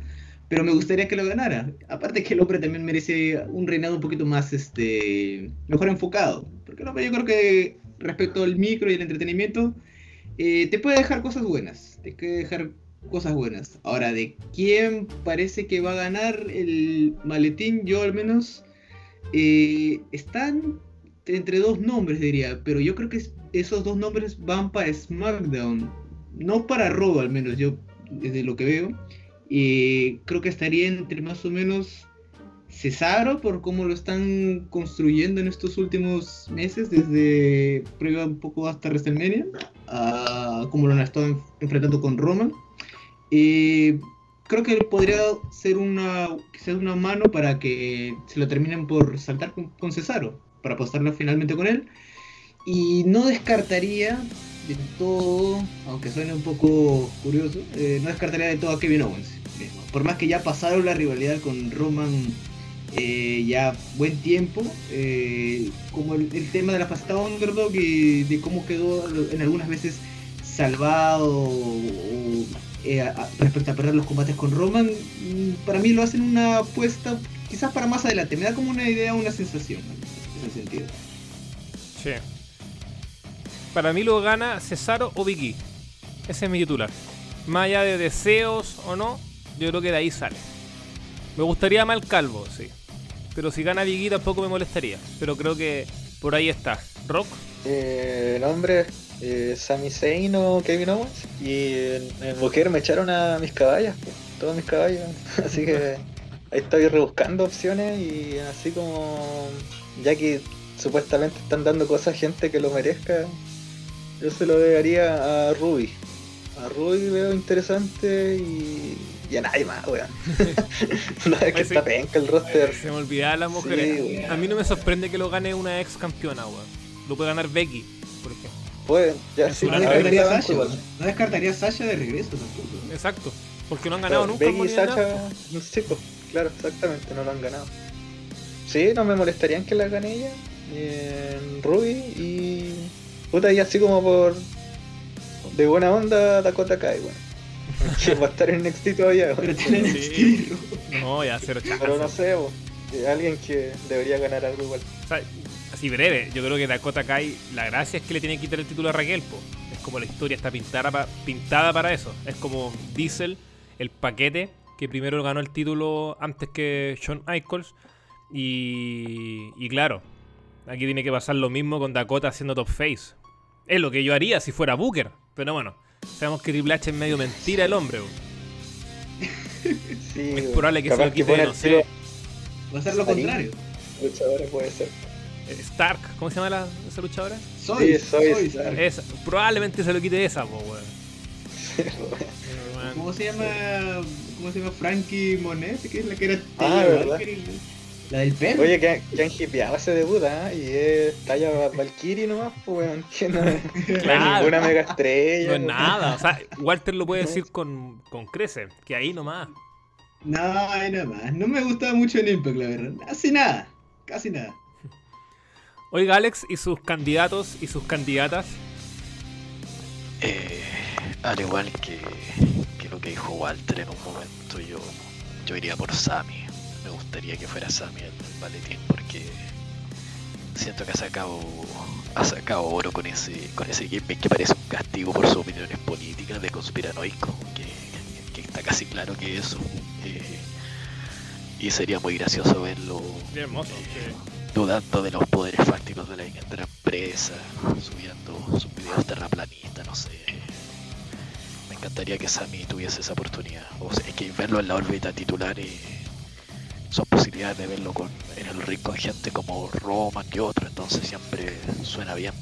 pero me gustaría que lo ganara. Aparte que el hombre también merece un reinado un poquito más, este, mejor enfocado, porque el hombre yo creo que respecto al micro y el entretenimiento, eh, te puede dejar cosas buenas, te puede dejar cosas buenas. Ahora, ¿de quién parece que va a ganar el maletín? Yo al menos eh, están entre dos nombres, diría, pero yo creo que esos dos nombres van para SmackDown, no para Raw al menos, yo desde lo que veo. Eh, creo que estaría entre más o menos Cesaro por cómo lo están construyendo en estos últimos meses, desde prueba un poco hasta WrestleMania, a cómo lo han estado enfrentando con Roman. Eh, creo que podría ser una, quizás una mano para que se lo terminen por saltar con, Cesaro, para apostarlo finalmente con él. Y no descartaría de todo, aunque suene un poco curioso, eh, no descartaría de todo a Kevin Owens. Por más que ya pasaron la rivalidad con Roman eh, ya buen tiempo, como el, tema de la faceta underdog y de cómo quedó en algunas veces salvado eh, respecto a perder los combates con Roman, mm, para mí lo hacen una apuesta quizás para más adelante. Me da como una idea, una sensación en ese sentido. Sí. Para mí lo gana Cesaro o Vicky. Ese es mi titular. Más allá de deseos o no, yo creo que de ahí sale. Me gustaría mal calvo, sí. Pero si gana Vicky tampoco me molestaría. Pero creo que por ahí está. ¿Rock? Eh, nombre eh, Sami Zayn o Kevin Owens. Y en, en mujer me echaron a mis caballas, todos mis caballos. así que ahí estoy rebuscando opciones y así como ya que supuestamente están dando cosas a gente que lo merezca, yo se lo daría a Ruby. A Ruby veo interesante y, y a nadie más, weón. no es que está penca el roster. Se me olvidaba las mujeres. a mí no me sorprende que lo gane una ex campeona, weón. Lo puede ganar Becky, ejemplo ya sí. No descartaría, Sasha, no descartaría Sasha de regreso tampoco. Exacto, porque no han ganado nunca. Becky y Sasha, sí, pues, claro, exactamente, no lo han ganado. Sí, no me molestarían que la gane ella, en Ruby y. Puta, y así como por. De buena onda, Dakota Kai, bueno. que va a estar en NXT todavía, Pero tiene sí. No, ya cero Pero no sé, alguien que debería ganar algo igual. O sea, así breve, yo creo que Dakota Kai, la gracia es que le tiene que quitar el título a Raquel, po. Es como la historia está pintada, pintada para eso. Es como Diesel, el paquete, que primero ganó el título antes que Shawn Michaels. Y, y claro, aquí tiene que pasar lo mismo con Dakota haciendo top face. Es lo que yo haría si fuera Booker. Pero bueno, sabemos que Triple H es medio mentira el hombre. Sí, es probable que se lo quite, no sé. Va a ser lo contrario. Luchadores puede ser. Stark, ¿cómo se llama la, esa luchadora? Soy, sí, soy, Esa, probablemente se lo quite esa, po, weón. ¿Cómo se llama? ¿Cómo se llama? Frankie Monet, que es la que era ah, ¿verdad? La del pelo. Oye, que, que han hipeado ese debut, ¿eh? Y es talla Valkyrie nomás, pues, weón. Que no, claro. ninguna mega estrella. No es nada. O sea, Walter lo puede decir con, con crece, que ahí nomás. No, ahí nomás. No me gustaba mucho el Impact, la verdad. Casi nada. Casi nada. Oiga, Alex, ¿y sus candidatos y sus candidatas? Eh, al igual que, lo que dijo Walter en un momento, yo, yo iría por Sammy. Me gustaría que fuera Sammy el, maletín porque siento que ha sacado, ha sacado oro con ese, con ese game que parece un castigo por sus opiniones políticas de conspiranoico, que, está casi claro que eso. Eh, y sería muy gracioso verlo. hermoso, eh, dudando de los poderes fácticos de la, empresa, subiendo sus videos terraplanistas, no sé. Me encantaría que Sammy tuviese esa oportunidad. O sea, es que verlo en la órbita titular y son posibilidades de verlo con, en el ring con gente como Roman y otro, entonces siempre suena bien.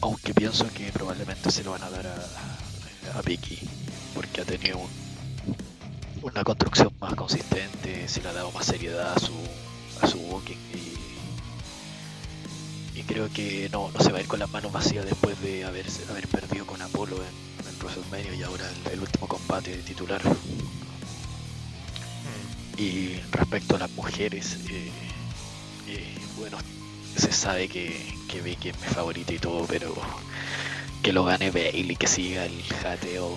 Aunque pienso que probablemente se lo van a dar a, a Vicky, porque ha tenido un, una construcción más consistente, se le ha dado más seriedad a su, a su walking y, y creo que no, no se va a ir con las manos vacías después de haber, haber perdido con Apolo en, en WrestleMania y ahora el, último combate titular. Mm. Y respecto a las mujeres, eh, eh, bueno, se sabe que, que Becky es mi favorita y todo, pero que lo gane Bailey, que siga el jateo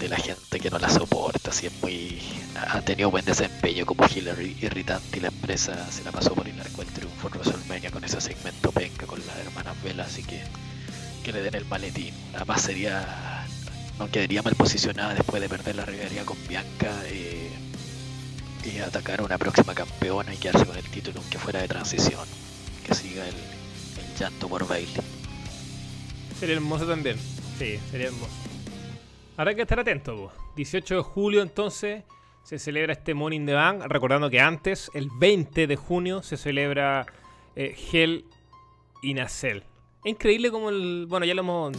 de la gente que no la soporta, si es muy... ha tenido buen desempeño como Hillary irritante y la empresa se la pasó por el arco el triunfo en WrestleMania con ese segmento penca con las hermanas Vela, así que que le den el maletín. Además sería... no quedaría mal posicionada después de perder la rivalidad con Bianca eh, y atacar a una próxima campeona y quedarse con el título aunque fuera de transición. Que siga el, el llanto por Bailey. Sería hermoso también. Sí, sería hermoso. Habrá que estar atento. 18 de julio entonces se celebra este Morning the Bank. Recordando que antes, el 20 de junio, se celebra eh, Hell in a Cell. Es increíble como el... Bueno, ya lo hemos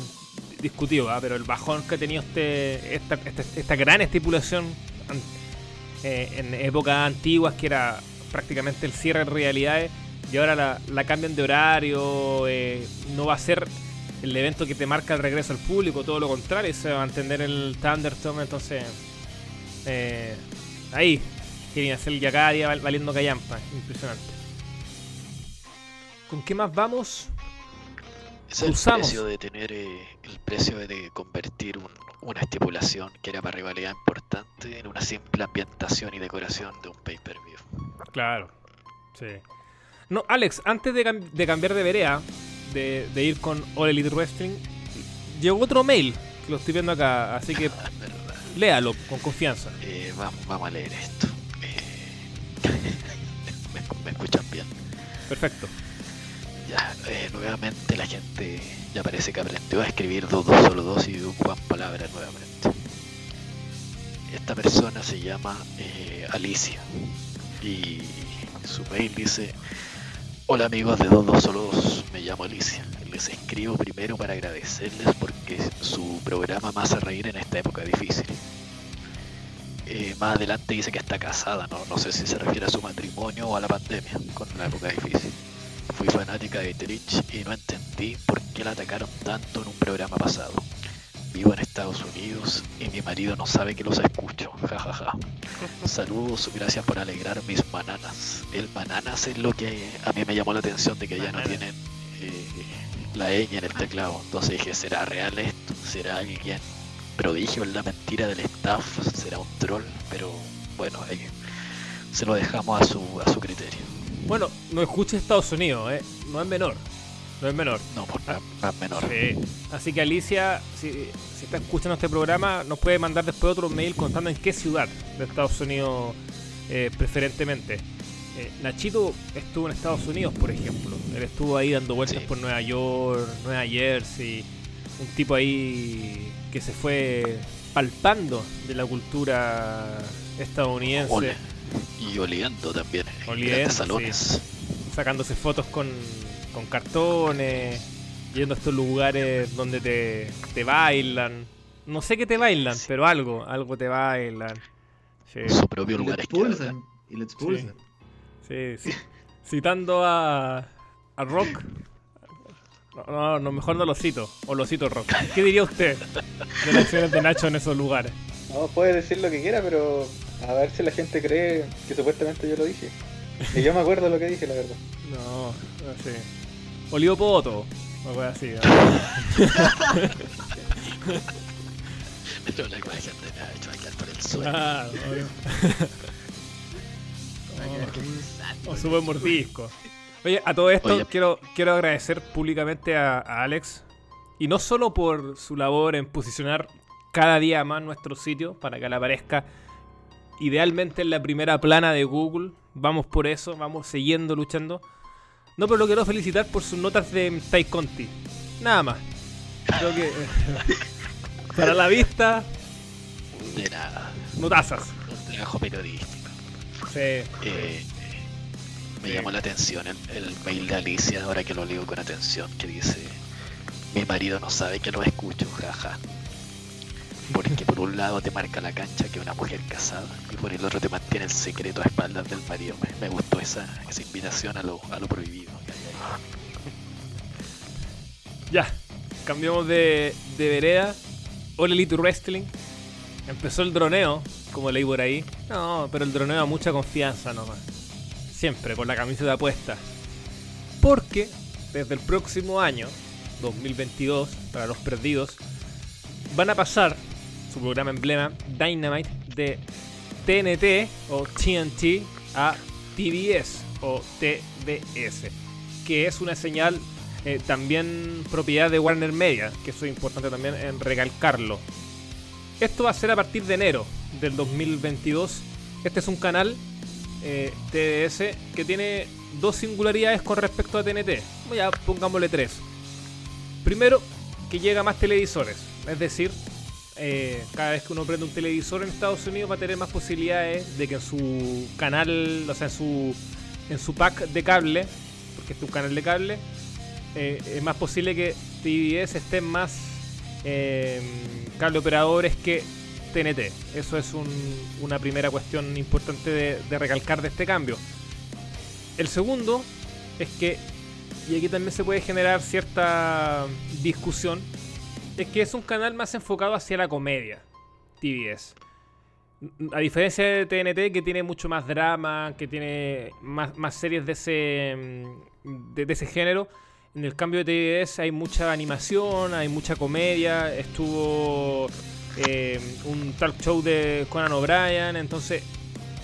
discutido, pero el bajón que ha tenido este, esta, esta, gran estipulación eh, en épocas antiguas, que era prácticamente el cierre de realidades, y ahora la, la cambian de horario, eh, no va a ser el evento que te marca el regreso al público, todo lo contrario, se va a mantener el Thunderstorm, entonces eh, ahí quieren hacer ya cada día valiendo callampa, impresionante. ¿Con qué más vamos? Es el precio de tener eh, el precio de convertir una estipulación que era para rivalidad importante en una simple ambientación y decoración de un pay-per-view. Claro, sí. No, Alex, antes de, de cambiar de vereda, de, ir con All Elite Wrestling, llegó otro mail, que lo estoy viendo acá, así que léalo con confianza. Eh, vamos, vamos, a leer esto. Eh, me, escuchan bien. Perfecto. Ya, eh, nuevamente la gente ya parece que aprendió a escribir dos, dos, solo dos y ocupan palabras nuevamente. Esta persona se llama Alicia y su mail dice Hola amigos de 2202, me llamo Alicia. Les escribo primero para agradecerles porque su programa me hace reír en esta época difícil. Eh, más adelante dice que está casada, ¿no? no sé si se refiere a su matrimonio o a la pandemia, con una época difícil. Fui fanática de Trich y no entendí por qué la atacaron tanto en un programa pasado. Vivo en Estados Unidos y mi marido no sabe que los escucho. Jajaja. Saludos, gracias por alegrar mis bananas. El bananas es lo que a mí me llamó la atención de que ya no tienen eh, la ñ en el teclado. Entonces dije, ¿será real esto? ¿Será alguien prodigio en la mentira del staff? ¿Será un troll? Pero bueno, se lo dejamos a su, a su criterio. Bueno, no escuche Estados Unidos, ¿eh? no es menor. No es menor. No, por más menor. Sí. Así que Alicia, si, si, está escuchando este programa, nos puede mandar después otro mail contando en qué ciudad de Estados Unidos eh, preferentemente. Eh, Nachito estuvo en Estados Unidos, por ejemplo. Él estuvo ahí dando vueltas por Nueva York, Nueva Jersey. Un tipo ahí que se fue palpando de la cultura estadounidense. Y oliendo también. Oliendo, salones. Sacándose fotos con con cartones, yendo a estos lugares donde te, te bailan. No sé qué te bailan, pero algo, algo te bailan. Su propio lugar Y le expulsan. Sí, sí. Citando a, a Rock. No, no, mejor no lo cito. O lo cito Rock. ¿Qué diría usted de las acciones de Nacho en esos lugares? No, puede decir lo que quiera, pero a ver si la gente cree que supuestamente yo lo dije. Y yo me acuerdo lo que dije, la verdad. No, no Olivo Poto. O algo así. Imagen de hay por el suelo. Claro, o, o sube mordisco. Oye, a todo esto quiero, quiero agradecer públicamente a, a, Alex. Y no solo por su labor en posicionar cada día más nuestro sitio para que le aparezca idealmente en la primera plana de Google. Vamos por eso, vamos siguiendo luchando. No, pero lo quiero felicitar por sus notas de Tai Conti. Nada más. Creo que. para la vista. De nada. Notazas. Un trabajo periodístico. Sí. Eh, me llamó la atención el, el, mail de Alicia, ahora que lo leo con atención, que dice: Mi marido no sabe que lo escucho, jaja. Porque por un lado te marca la cancha que una mujer casada y por el otro te mantiene el secreto a espaldas del marido. Me, gustó esa, esa invitación a lo, a lo prohibido. Ya, cambiamos de, de vereda. All Elite Wrestling. Empezó el droneo, como leí por ahí. No, pero el droneo a mucha confianza nomás. Siempre con la camiseta puesta. Porque desde el próximo año, 2022, para los perdidos, van a pasar su programa emblema Dynamite de TNT o TNT a TBS o TBS, que es una señal eh, también propiedad de Warner Media, que eso es importante también en recalcarlo. Esto va a ser a partir de enero del 2022. Este es un canal eh, TBS que tiene dos singularidades con respecto a TNT. Ya pongámosle tres. Primero, que llega más televisores. Es decir, eh, cada vez que uno prende un televisor en Estados Unidos va a tener más posibilidades de que en su canal, o sea, en su, en su pack de cable, porque este es un canal de cable, eh, es más posible que TBS estén más eh, cable operadores que TNT. Eso es una primera cuestión importante de, recalcar de este cambio. El segundo es que, y aquí también se puede generar cierta discusión, es que es un canal más enfocado hacia la comedia, TBS. A diferencia de TNT, que tiene mucho más drama, que tiene más, series de ese, de ese género, en el cambio de TBS hay mucha animación, hay mucha comedia, estuvo eh, un talk show de Conan O'Brien, entonces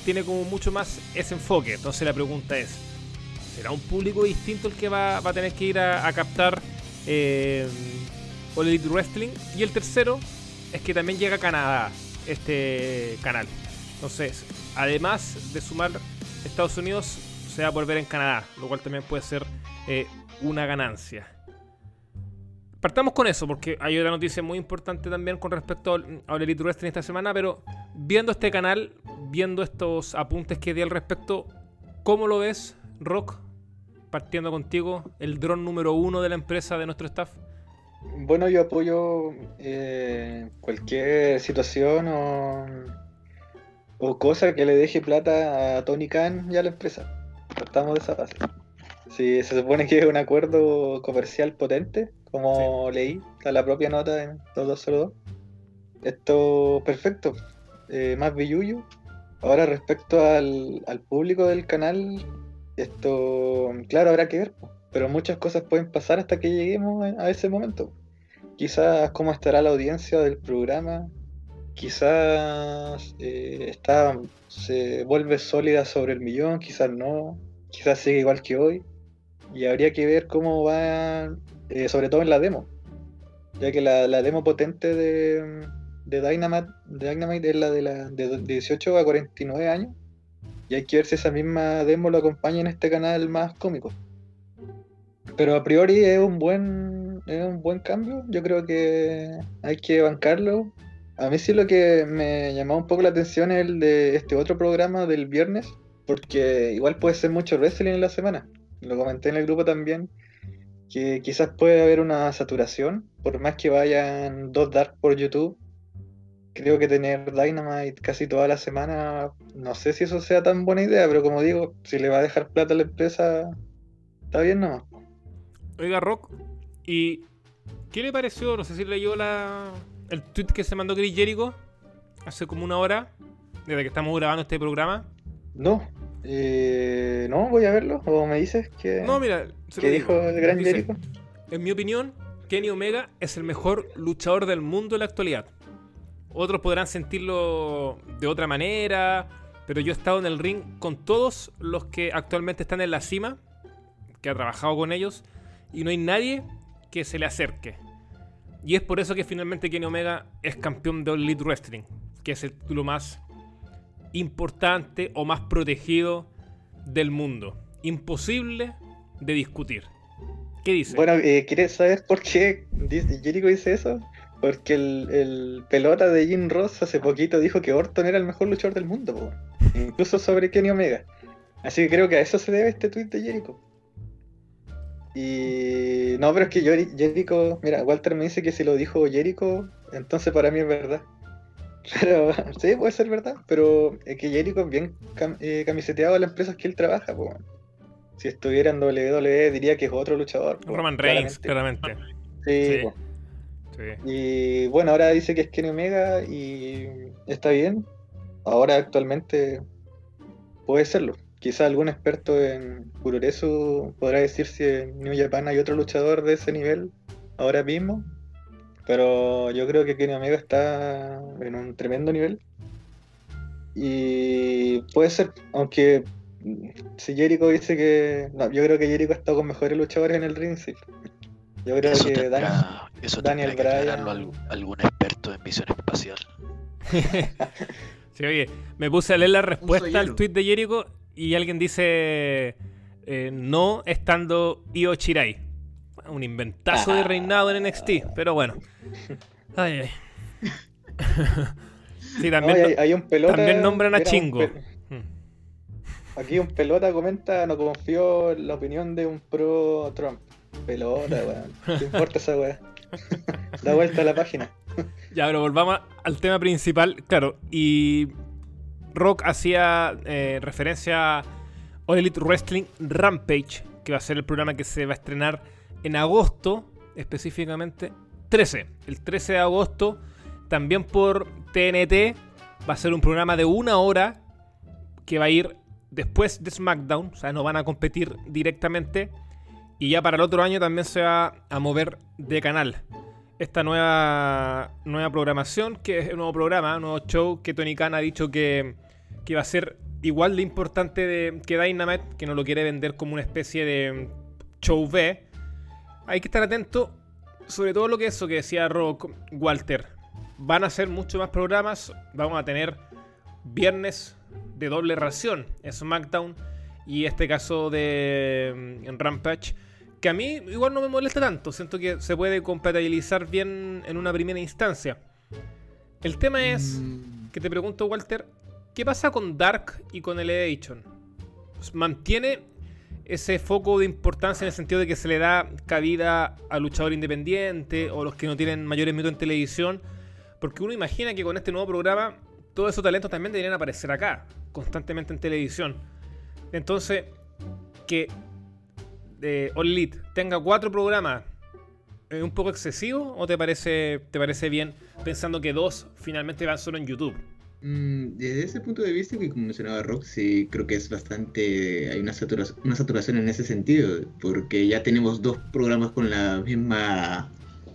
tiene como mucho más ese enfoque. Entonces la pregunta es, ¿será un público distinto el que va, a tener que ir a, captar eh, All Elite Wrestling? Y el tercero es que también llega a Canadá este canal. Entonces, además de sumar Estados Unidos, se va a volver en Canadá, lo cual también puede ser eh, una ganancia. Partamos con eso, porque hay otra noticia muy importante también con respecto a Elite Wrestling esta semana, pero viendo este canal, viendo estos apuntes que di al respecto, ¿cómo lo ves, Rock? Partiendo contigo, el dron número uno de la empresa de nuestro staff. Bueno, yo apoyo eh, cualquier situación o, o cosa que le deje plata a Tony Khan y a la empresa. Partamos de esa base. Si se supone que es un acuerdo comercial potente, como leí, está la propia nota en 2202. Esto, perfecto. Eh, más billuyo. Ahora, respecto al, público del canal, esto, claro, habrá que ver, pero muchas cosas pueden pasar hasta que lleguemos a ese momento. Quizás cómo estará la audiencia del programa, quizás eh, está, se vuelve sólida sobre el millón, quizás no, quizás sigue igual que hoy. Y habría que ver cómo va, eh, sobre todo en la demo. Ya que la, demo potente de, de, Dynamite, Dynamite es la de, la de 18 a 49 años. Y hay que ver si esa misma demo lo acompaña en este canal más cómico. Pero a priori es un buen, es un buen cambio. Yo creo que hay que bancarlo. A mí sí lo que me llamó un poco la atención es el de este otro programa del viernes. Porque igual puede ser mucho wrestling en la semana lo comenté en el grupo también, que quizás puede haber una saturación, por más que vayan dos Dark por YouTube. Creo que tener Dynamite casi toda la semana, no sé si eso sea tan buena idea, pero como digo, si le va a dejar plata a la empresa, está bien nomás. Oiga, Rock, ¿y qué le pareció? No sé si leyó la, el tweet que se mandó Chris Jericho hace como una hora, desde que estamos grabando este programa. No, eh, no, voy a verlo. ¿O me dices que, no, mira, ¿qué dijo el gran Jericho? En mi opinión, Kenny Omega es el mejor luchador del mundo en la actualidad. Otros podrán sentirlo de otra manera, pero yo he estado en el ring con todos los que actualmente están en la cima, que ha trabajado con ellos, y no hay nadie que se le acerque. Y es por eso que finalmente Kenny Omega es campeón de All Elite Wrestling, que es el título más importante o más protegido del mundo. Imposible de discutir. ¿Qué dice? Bueno, eh, ¿quieres saber por qué Jericho dice eso? Porque el, pelota de Jim Ross hace poquito dijo que Orton era el mejor luchador del mundo, incluso sobre Kenny Omega. Así que creo que a eso se debe este tweet de Jericho. Y no, pero es que Jericho, mira, Walter me dice que si lo dijo Jericho, entonces para mí es verdad. Pero, sí, puede ser verdad, pero es que Jericho es bien eh, camiseteado a las empresas que él trabaja. Si estuviera en WWE diría que es otro luchador. Roman Reigns, claramente. Sí, Y bueno, ahora dice que es Kenny Omega y está bien. Ahora actualmente puede serlo. Quizá algún experto en Puroresu podrá decir si en New Japan hay otro luchador de ese nivel ahora mismo. Pero yo creo que Kenny Omega está en un tremendo nivel. Y puede ser, aunque si Jericho dice que. No, yo creo que Jericho ha estado con mejores luchadores en el ring, sí. Yo creo que Daniel Bryan. algún experto en visión espacial. sí, oye, me puse a leer la respuesta al tweet de Jericho y alguien dice. Eh, no estando Io Chirai. Un inventazo de ah. reinado en NXT, pero bueno. Ay, ay. sí, también, hay, un pelota, también nombran a Chingo. Aquí un pelota comenta, no confío en la opinión de un pro Trump. Pelota, weón. ¿Qué importa esa weá? da vuelta a la página. ya, pero volvamos al tema principal. Claro, y Rock hacía eh, referencia a Elite Wrestling Rampage, que va a ser el programa que se va a estrenar en agosto, específicamente 13. El 13 de agosto, también por TNT, va a ser un programa de una hora que va a ir después de SmackDown, o sea, no van a competir directamente. Y ya para el otro año también se va a mover de canal. Esta nueva, nueva programación, que es un nuevo programa, un nuevo show que Tony Khan ha dicho que, que va a ser igual de importante de, que Dynamite, que no lo quiere vender como una especie de show B. Hay que estar atento, sobre todo lo que eso que decía Rock Walter. Van a ser muchos más programas, vamos a tener viernes de doble ración, SmackDown y este caso de mm, Rampage, que a mí igual no me molesta tanto, siento que se puede compatibilizar bien en una primera instancia. El tema es mm. que te pregunto, Walter, ¿qué pasa con Dark y con Elevation? ¿Mantiene ese foco de importancia en el sentido de que se le da cabida al luchador independiente o los que no tienen mayores minutos en televisión? Porque uno imagina que con este nuevo programa todos esos talentos también deberían aparecer acá, constantemente en televisión. Entonces, que eh, All Elite tenga cuatro programas ¿es un poco excesivo o te parece, te parece bien pensando que dos finalmente van solo en YouTube? Mm, desde ese punto de vista, que como mencionaba Rock, sí creo que es bastante. Hay una saturación, una saturación en ese sentido, porque ya tenemos dos programas con la misma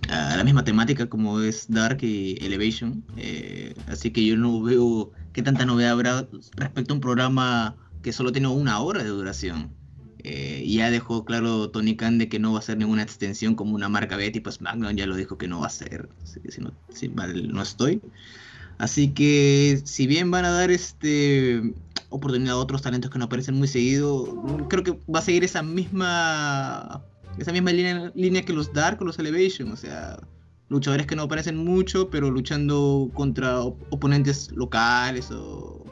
la misma temática como es Dark y Elevation. Eh, así que yo no veo qué tanta novedad habrá respecto a un programa que solo tiene una hora de duración. Eh, ya dejó claro Tony Khan de que no va a ser ninguna extensión como una marca Betty, pues SmackDown ya lo dijo que no va a ser, si, no, si mal no estoy. Así que si bien van a dar este oportunidad a otros talentos que no aparecen muy seguido, creo que va a seguir esa misma esa misma línea, línea que los Dark o los Elevation, o sea, luchadores que no aparecen mucho, pero luchando contra oponentes locales o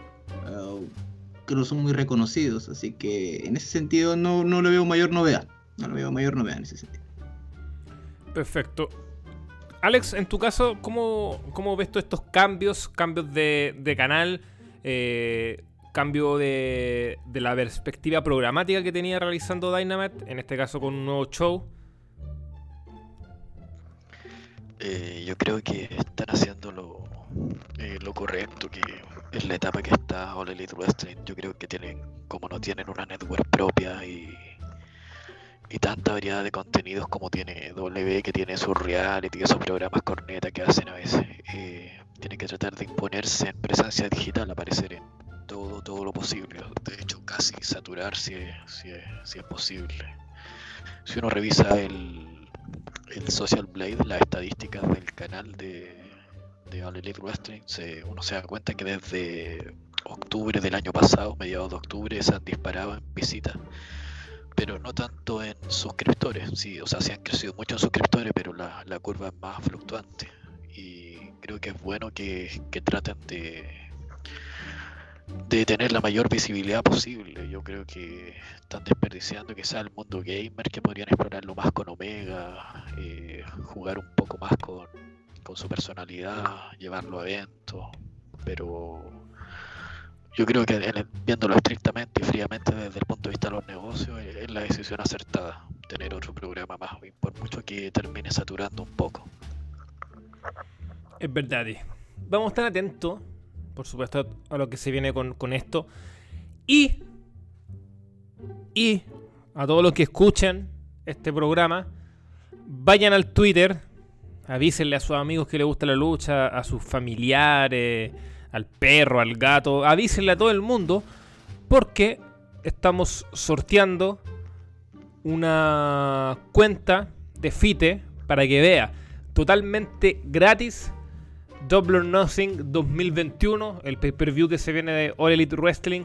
que no son muy reconocidos. Así que en ese sentido no, no le veo mayor novedad. No le veo mayor novedad en ese sentido. Perfecto. Alex, en tu caso, ¿cómo, cómo ves todos estos cambios, cambios de, de canal? Eh, cambio de, la perspectiva programática que tenía realizando Dynamite, en este caso con un nuevo show? Eh, yo creo que están haciendo lo, eh, lo correcto, que es la etapa que está All Elite Wrestling. Yo creo que tienen, como no tienen una network propia y, y tanta variedad de contenidos como tiene W, que tiene sus reality, esos programas corneta que hacen a veces, eh, tienen que tratar de imponerse en presencia digital, aparecer en todo, todo lo posible. De hecho, casi saturar si es, si es, posible. Si uno revisa el, el Social Blade, las estadísticas del canal de, All Elite Wrestling, se, uno se da cuenta que desde octubre del año pasado, mediados de octubre, se han disparado en visitas, pero no tanto en suscriptores. Sí, o sea, se han crecido mucho en suscriptores, pero la, la curva es más fluctuante. Y creo que es bueno que, que traten de de tener la mayor visibilidad posible. Yo creo que están desperdiciando quizá el mundo gamer, que podrían explorarlo más con Omega, eh, jugar un poco más con, su personalidad, llevarlo a eventos. pero yo creo que viéndolo estrictamente y fríamente desde el punto de vista de los negocios, es la decisión acertada tener otro programa más, por mucho que termine saturando un poco. Es verdad. Vamos a estar atentos, por supuesto, a lo que se viene con, con esto. Y, y a todos los que escuchan este programa, vayan al Twitter, avísenle a sus amigos que les gusta la lucha, a sus familiares, al perro, al gato, avísenle a todo el mundo, porque estamos sorteando una cuenta de FITE para que vea. Totalmente gratis. Double or Nothing 2021, el pay-per-view que se viene de All Elite Wrestling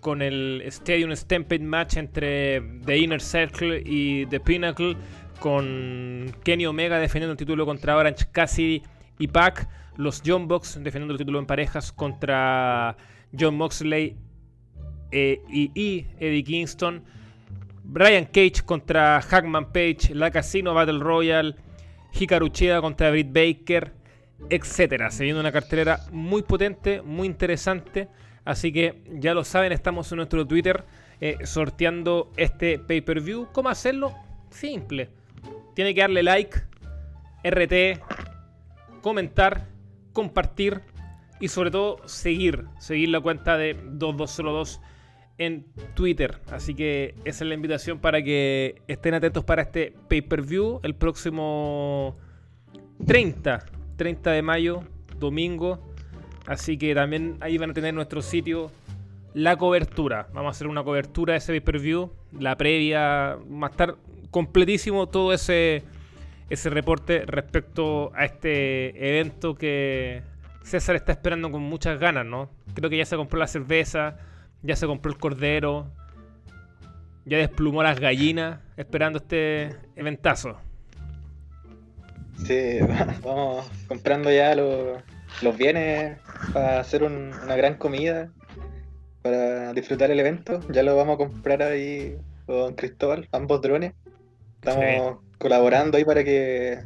con el Stadium Stampede match entre The Inner Circle y The Pinnacle, con Kenny Omega defendiendo el título contra Orange Cassidy y Pac, los John Box defendiendo el título en parejas contra John Moxley eh, y, Eddie Kingston, Brian Cage contra Hackman Page, la Casino Battle Royale, Hikaru Chida contra Britt Baker, etcétera. Se viene una cartelera muy potente, muy interesante. Así que ya lo saben, estamos en nuestro Twitter eh, sorteando este pay-per-view. ¿Cómo hacerlo? Simple. Tiene que darle like, RT, comentar, compartir y sobre todo seguir. Seguir la cuenta de 2202 en Twitter. Así que esa es la invitación para que estén atentos para este pay-per-view el próximo 30, 30 de mayo, domingo Así que también ahí van a tener nuestro sitio la cobertura. Vamos a hacer una cobertura de ese pay-per-view, la previa, a estar completísimo todo ese, ese reporte respecto a este evento que César está esperando con muchas ganas, ¿no? Creo que ya se compró la cerveza, ya se compró el cordero, ya desplumó las gallinas esperando este eventazo. Sí, vamos comprando ya los los bienes para hacer una gran comida, para disfrutar el evento. Ya lo vamos a comprar ahí con Cristóbal, ambos drones. Estamos colaborando ahí para que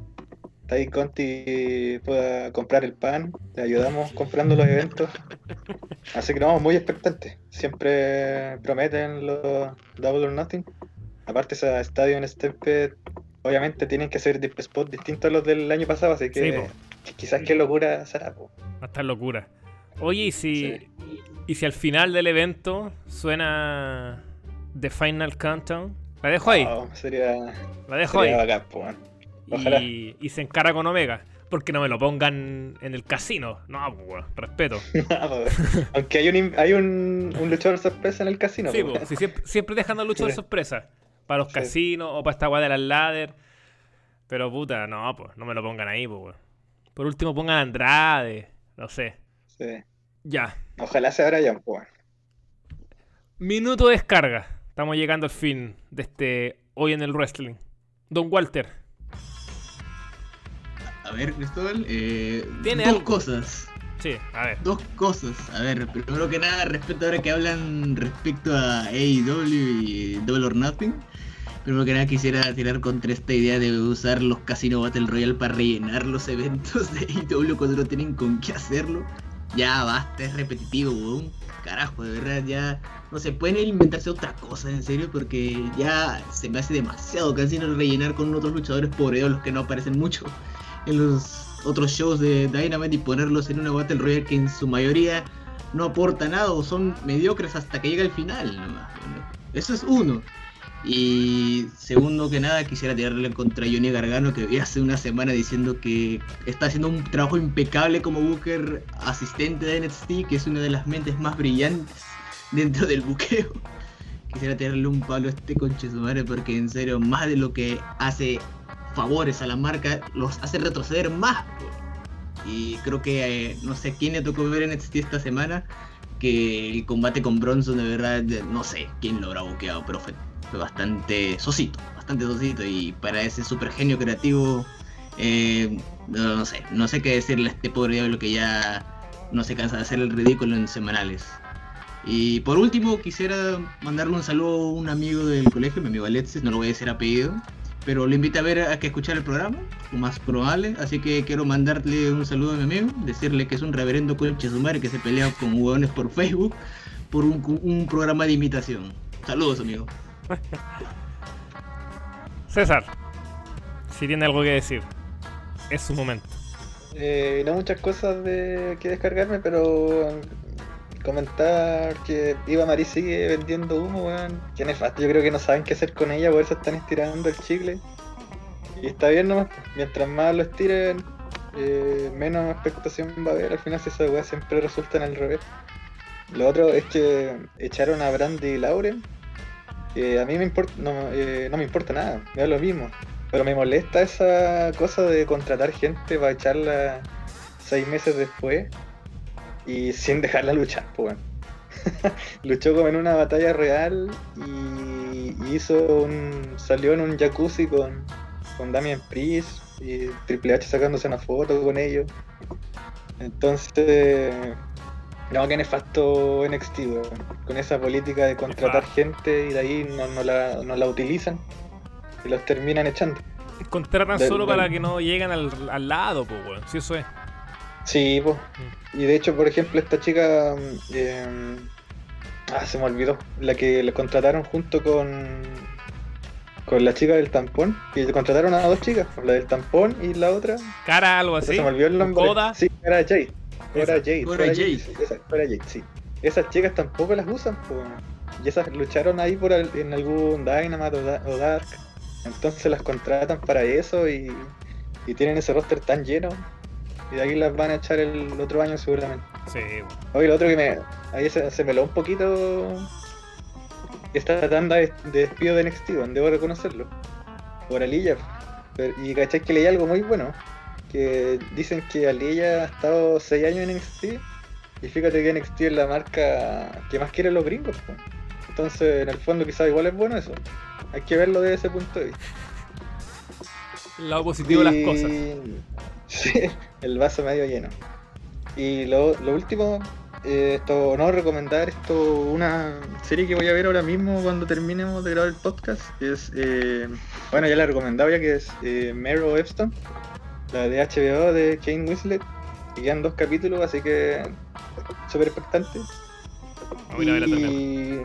Tai Conti pueda comprar el pan. Le ayudamos comprando los eventos. Así que no, muy expectantes. Siempre prometen los Double or Nothing. Aparte, esa estadio en Stampede, obviamente tienen que ser spots distintos a los del año pasado, así que Quizás qué locura será. Va a estar locura. Oye, ¿y si, ¿y si al final del evento suena The Final Countdown? La dejo ahí. sería, la dejo ahí. Y, y, se encara con Omega. Porque no me lo pongan en el casino. No, pues, respeto. Aunque hay un, hay un, un luchador sorpresa en el casino. Sí, pues, siempre, siempre dejan al luchador sorpresa. Para los casinos o para esta guay de las ladder. Pero puta, no, pues, no me lo pongan ahí, pues. Por último pongan Andrade, no sé. Sí. Ya. Ojalá sea Brian, pues. Minuto de descarga. Estamos llegando al fin de este Hoy en el Wrestling. Don Walter. A ver, Cristóbal, eh, ¿Tiene dos cosas. Sí, a ver. Dos cosas. A ver, primero que nada, respecto ahora que hablan respecto a AEW y Double or Nothing. Primero que nada quisiera tirar contra esta idea de usar los Casino Battle Royale para rellenar los eventos de IW cuando no tienen con qué hacerlo. Ya basta, es repetitivo, weón. Carajo, de verdad, ya no se pueden inventarse otra cosa, en serio, porque ya se me hace demasiado casino rellenar con otros luchadores por los que no aparecen mucho en los otros shows de Dynamite y ponerlos en una Battle Royale que en su mayoría no aporta nada o son mediocres hasta que llega el final. Eso es uno. Y segundo que nada, quisiera tirarle contra Johnny Gargano, que vi hace una semana diciendo que está haciendo un trabajo impecable como Booker asistente de NXT, que es una de las mentes más brillantes dentro del buqueo. Quisiera tirarle un palo a este conche su madre, porque en serio, más de lo que hace favores a la marca, los hace retroceder más. Y creo que eh, no sé quién le tocó ver NXT esta semana, que el combate con Bronson de verdad, no sé quién lo habrá buqueado, pero fue bastante sosito, bastante sosito y para ese super genio creativo, eh, no, sé, no sé qué decirle a este pobre diablo que ya no se cansa de hacer el ridículo en semanales. Y por último quisiera mandarle un saludo a un amigo del colegio, mi amigo Alexis, no lo voy a decir apellido, pero lo invito a ver a que escuchar el programa, lo más probable. Así que quiero mandarle un saludo a mi amigo, decirle que es un reverendo conche sumar que se pelea con hueones por Facebook por un programa de imitación. Saludos, amigo. César, si tiene algo que decir, es su momento. Eh, no muchas cosas de que descargarme, pero comentar que Iba Marí sigue vendiendo humo, weón. Qué nefasto. Yo creo que no saben qué hacer con ella, por eso están estirando el chicle. Y está bien nomás. Mientras más lo estiren, eh, menos expectación va a haber. Al final, esa weá siempre resulta en el revés. Lo otro es que echaron a Brandy y Lauren. Eh, a mí me importa, no, eh, no me importa nada, me da lo mismo. Pero me molesta esa cosa de contratar gente para echarla seis meses después y sin dejarla luchar, pues. Luchó como en una batalla real y hizo un. salió en un jacuzzi con, con Damian Priest y Triple H sacándose una foto con ellos. Entonces. No, que nefasto NXT, weón. Con esa política de contratar gente y de ahí no, no, la, no la utilizan y los terminan echando. Contratan De- solo de- para que no lleguen al, al lado, pues, weón. Si eso es. Sí, pues. Y de hecho, por ejemplo, esta chica. eh, ah, se me olvidó. La que le contrataron junto con. Con la chica del tampón. Y le contrataron a dos chicas. La del tampón y la otra. Cara, algo así. Se me olvidó el nombre. Coda. Sí, era Jade. Era Esa. Jade. Cora Cora Jade. Cora Jade, sí. Esas chicas tampoco las usan, pues. Y esas lucharon ahí por en algún Dynamite o, Da- o Dark. Entonces las contratan para eso y, y tienen ese roster tan lleno. Y de ahí las van a echar el otro año seguramente. Sí, weón. Oye, lo otro que me. Ahí se, se meló un poquito. Esta tanda de, de despido de NXT, debo reconocerlo. Por Aliyah. Pero- y caché que leí algo muy bueno. Que dicen que Aliyah ha estado 6 años en NXT. Y fíjate que NXT es la marca que más quieren los gringos. Entonces, en el fondo, quizás igual es bueno eso. Hay que verlo desde ese punto de vista. El lado positivo de las cosas. Sí, el vaso medio lleno. Y lo, lo último, eh, esto no recomendar esto una serie que voy a ver ahora mismo cuando terminemos de grabar el podcast. que es, eh, bueno, ya la he recomendado ya que es eh, of Epstein, la de HBO de Kane Winslet. Y quedan dos capítulos, así que súper expectante. Y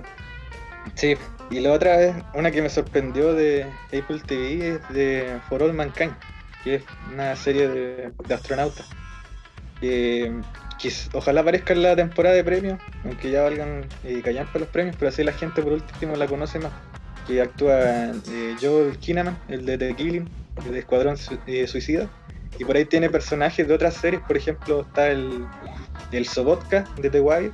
sí, y la otra es una que me sorprendió de Apple TV, es de For All Mankind, que es una serie de, de astronautas. Ojalá aparezca en la temporada de premios, aunque ya valgan eh, callampa los premios, pero así la gente por último la conoce más. Que actúa eh, Joel Kinnaman, el de The Killing, el de Escuadrón eh, Suicida. Y por ahí tiene personajes de otras series, por ejemplo está el, el Sobotka de The Wire,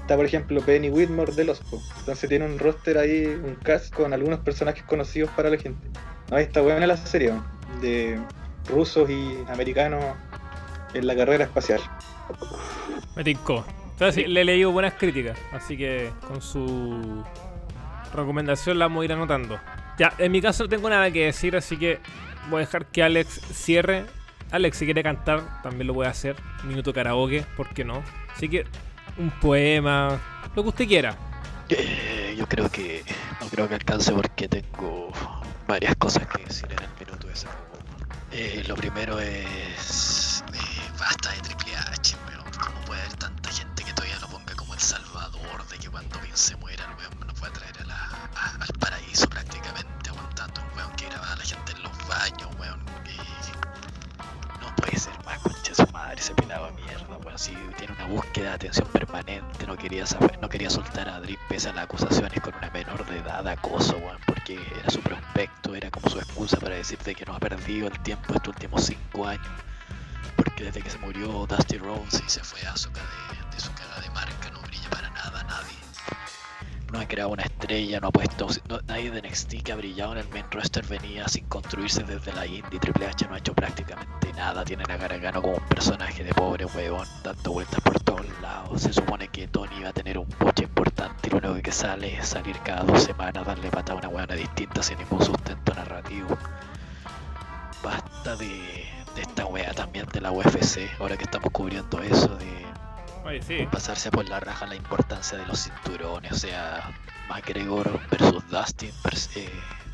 está por ejemplo Penny Whitmore de Los Po. Entonces tiene un roster ahí, un cast con algunos personajes conocidos para la gente. Ahí está buena la serie, ¿no? de rusos y americanos en la carrera espacial. Me tincó. Entonces, sí, le he leído buenas críticas, así que con su recomendación la vamos a ir anotando. Ya, en mi caso no tengo nada que decir, así que voy a dejar que Alex cierre. Alex, si quiere cantar, también lo puede hacer. Minuto karaoke, ¿por qué no? Así que un poema, lo que usted quiera. Eh, yo creo que no creo que alcance porque tengo varias cosas que decir en el minuto ese. Eh, lo primero es eh, basta de Triple H, weón. ¿Cómo puede haber tanta gente que todavía no ponga como el salvador de que cuando Vince ese pelado de mierda, weón. Si tiene una búsqueda de atención permanente, no quería saber, no quería soltar a Drip pese las acusaciones con una menor de edad acoso, weón, porque era su prospecto, era como su excusa para decirte que no ha perdido el tiempo estos últimos cinco años. Porque desde que se murió Dusty Rhodes y se fue a su de, de su cara de marca, no brilla para nada nadie. No ha creado una estrella, no ha puesto. no- nadie de NXT que ha brillado en el main roster venía sin construirse desde la indie. Triple H no ha hecho prácticamente nada. Tienen a Gargano como un personaje de pobre huevón, dando vueltas por todos lados. Se supone que Tony iba a tener un puche importante y lo único que sale es salir cada dos semanas, darle patada a una huevona distinta sin ningún sustento narrativo. Basta de, de esta wea también de la UFC, ahora que estamos cubriendo eso de Pasarse por la raja la importancia de los cinturones, o sea, McGregor versus Dustin, eh,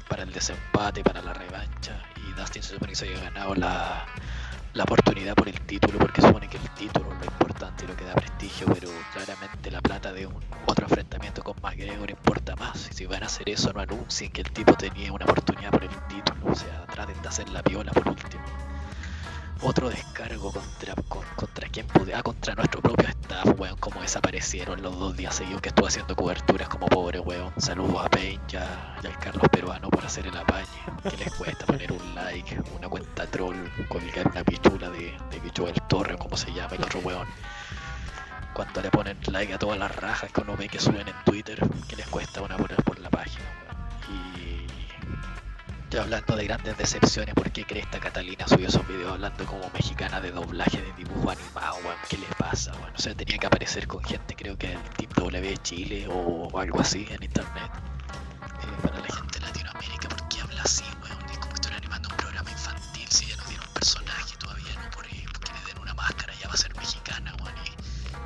para el desempate, para la revancha. Y Dustin se supone que se había ganado la, la oportunidad por el título, porque supone que el título es lo importante y lo que da prestigio, pero claramente la plata de un otro enfrentamiento con McGregor importa más. Si van a hacer eso, no anuncien que el tipo tenía una oportunidad por el título, o sea, traten de hacer la piola por último otro descargo contra, contra quien pude, ah, contra nuestro propio staff, weón, como desaparecieron los dos días seguidos que estuve haciendo coberturas como pobre, weón. Saludos a Pain y, al Carlos Peruano por hacer el apañe. Que les cuesta poner un like, una cuenta troll, colgar una pichula de, de el Torre, como se llama el otro weón. Cuando le ponen like a todas las rajas que uno ve que suben en Twitter, que les cuesta una poner por la página. Y hablando de grandes decepciones, ¿por qué esta Catalina subió esos videos hablando como mexicana de doblaje de dibujo animado, weón? ¿Qué le pasa, bueno O sea, tenía que aparecer con gente, creo que el Team W Chile o algo así en internet. Eh, para la gente de Latinoamérica, ¿por qué habla así, weón? Es como estoy animando un programa infantil, si ya no dieron personaje todavía, no por, porque le den una máscara, ya va a ser mexicana, weón.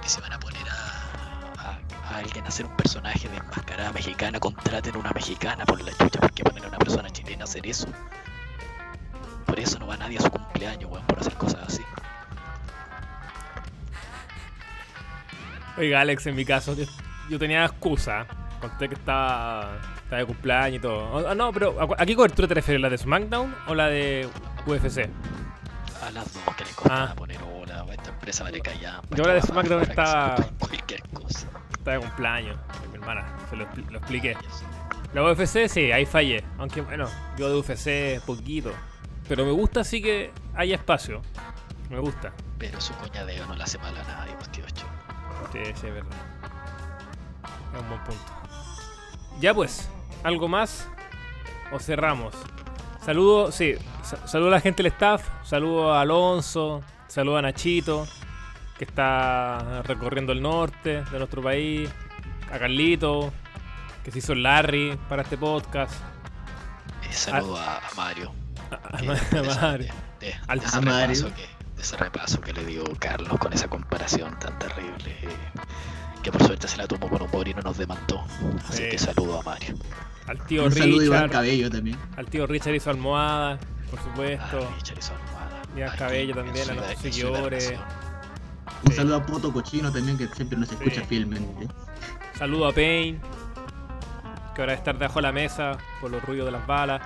Y, se van a poner a, alguien a hacer un personaje de enmascarada mexicana, contraten una mexicana por la chucha, porque ponen a una persona chilena a hacer eso. Por eso no va nadie a su cumpleaños, weón, por hacer cosas así. Oiga, Alex, en mi caso, yo, tenía excusa. Conté que estaba, estaba, de cumpleaños y todo. Ah, no, pero ¿a, qué cobertura te refieres? ¿La de SmackDown o la de UFC? A las dos que le costaba ah. poner hola, esta empresa vale callar. Yo la de SmackDown estaba. Cualquier cosa. De cumpleaños, mi hermana, se lo, lo expliqué. La UFC sí, ahí fallé. Aunque bueno, yo de UFC poquito. Pero me gusta sí que haya espacio. Me gusta. Pero su coñadeo no le hace mal a nadie, pues tío Sí, sí, es verdad. Es un buen punto. Ya pues, ¿algo más? ¿O cerramos? Saludo, sí, saludo a la gente del staff, saludo a Alonso, saludo a Nachito, que está recorriendo el norte de nuestro país, a Carlito, que se hizo Larry para este podcast. Y saludo a, Mario. A, Mario. De, ese Repaso que, ese repaso que le dio Carlos con esa comparación tan terrible. Eh, que por suerte se la tomó con humor y no nos demandó. Así que saludo a Mario. Al tío Richard. Saludo Cabello también. Al tío Richard hizo almohada, por supuesto. Ah, Richard hizo almohada. Y a Cabello también, a los seguidores. Un saludo a Poto Cochino también, que siempre nos escucha fielmente. Saludo a Payne que ahora estar debajo de la mesa por los ruidos de las balas.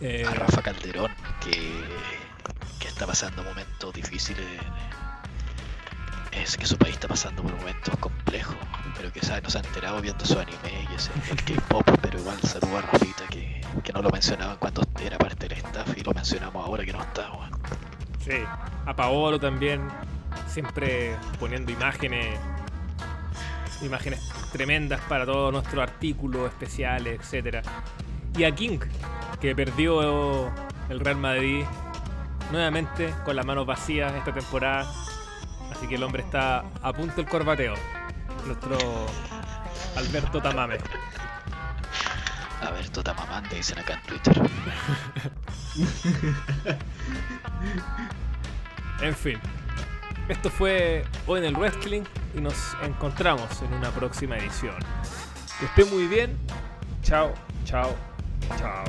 Eh, a Rafa Calderón, que, que está pasando momentos difíciles. Es que su país está pasando por momentos complejos, pero que ¿sabe? no se ha enterado viendo su anime y ese, el K-pop, pero igual saludo a Rafita que, que no lo mencionaban cuando era parte del staff y lo mencionamos ahora que no está. Bueno. Sí, a Paolo también, siempre poniendo imágenes imágenes tremendas para todos nuestros artículos especiales, etcétera. Y a King, que perdió el Real Madrid nuevamente con las manos vacías esta temporada. Así que el hombre está a punto del corbateo. Nuestro Alberto Tamame. Alberto Tamamante dicen acá en Twitter. en fin. Esto fue hoy en el wrestling y nos encontramos en una próxima edición. Que esté muy bien. Chao, chao, chao.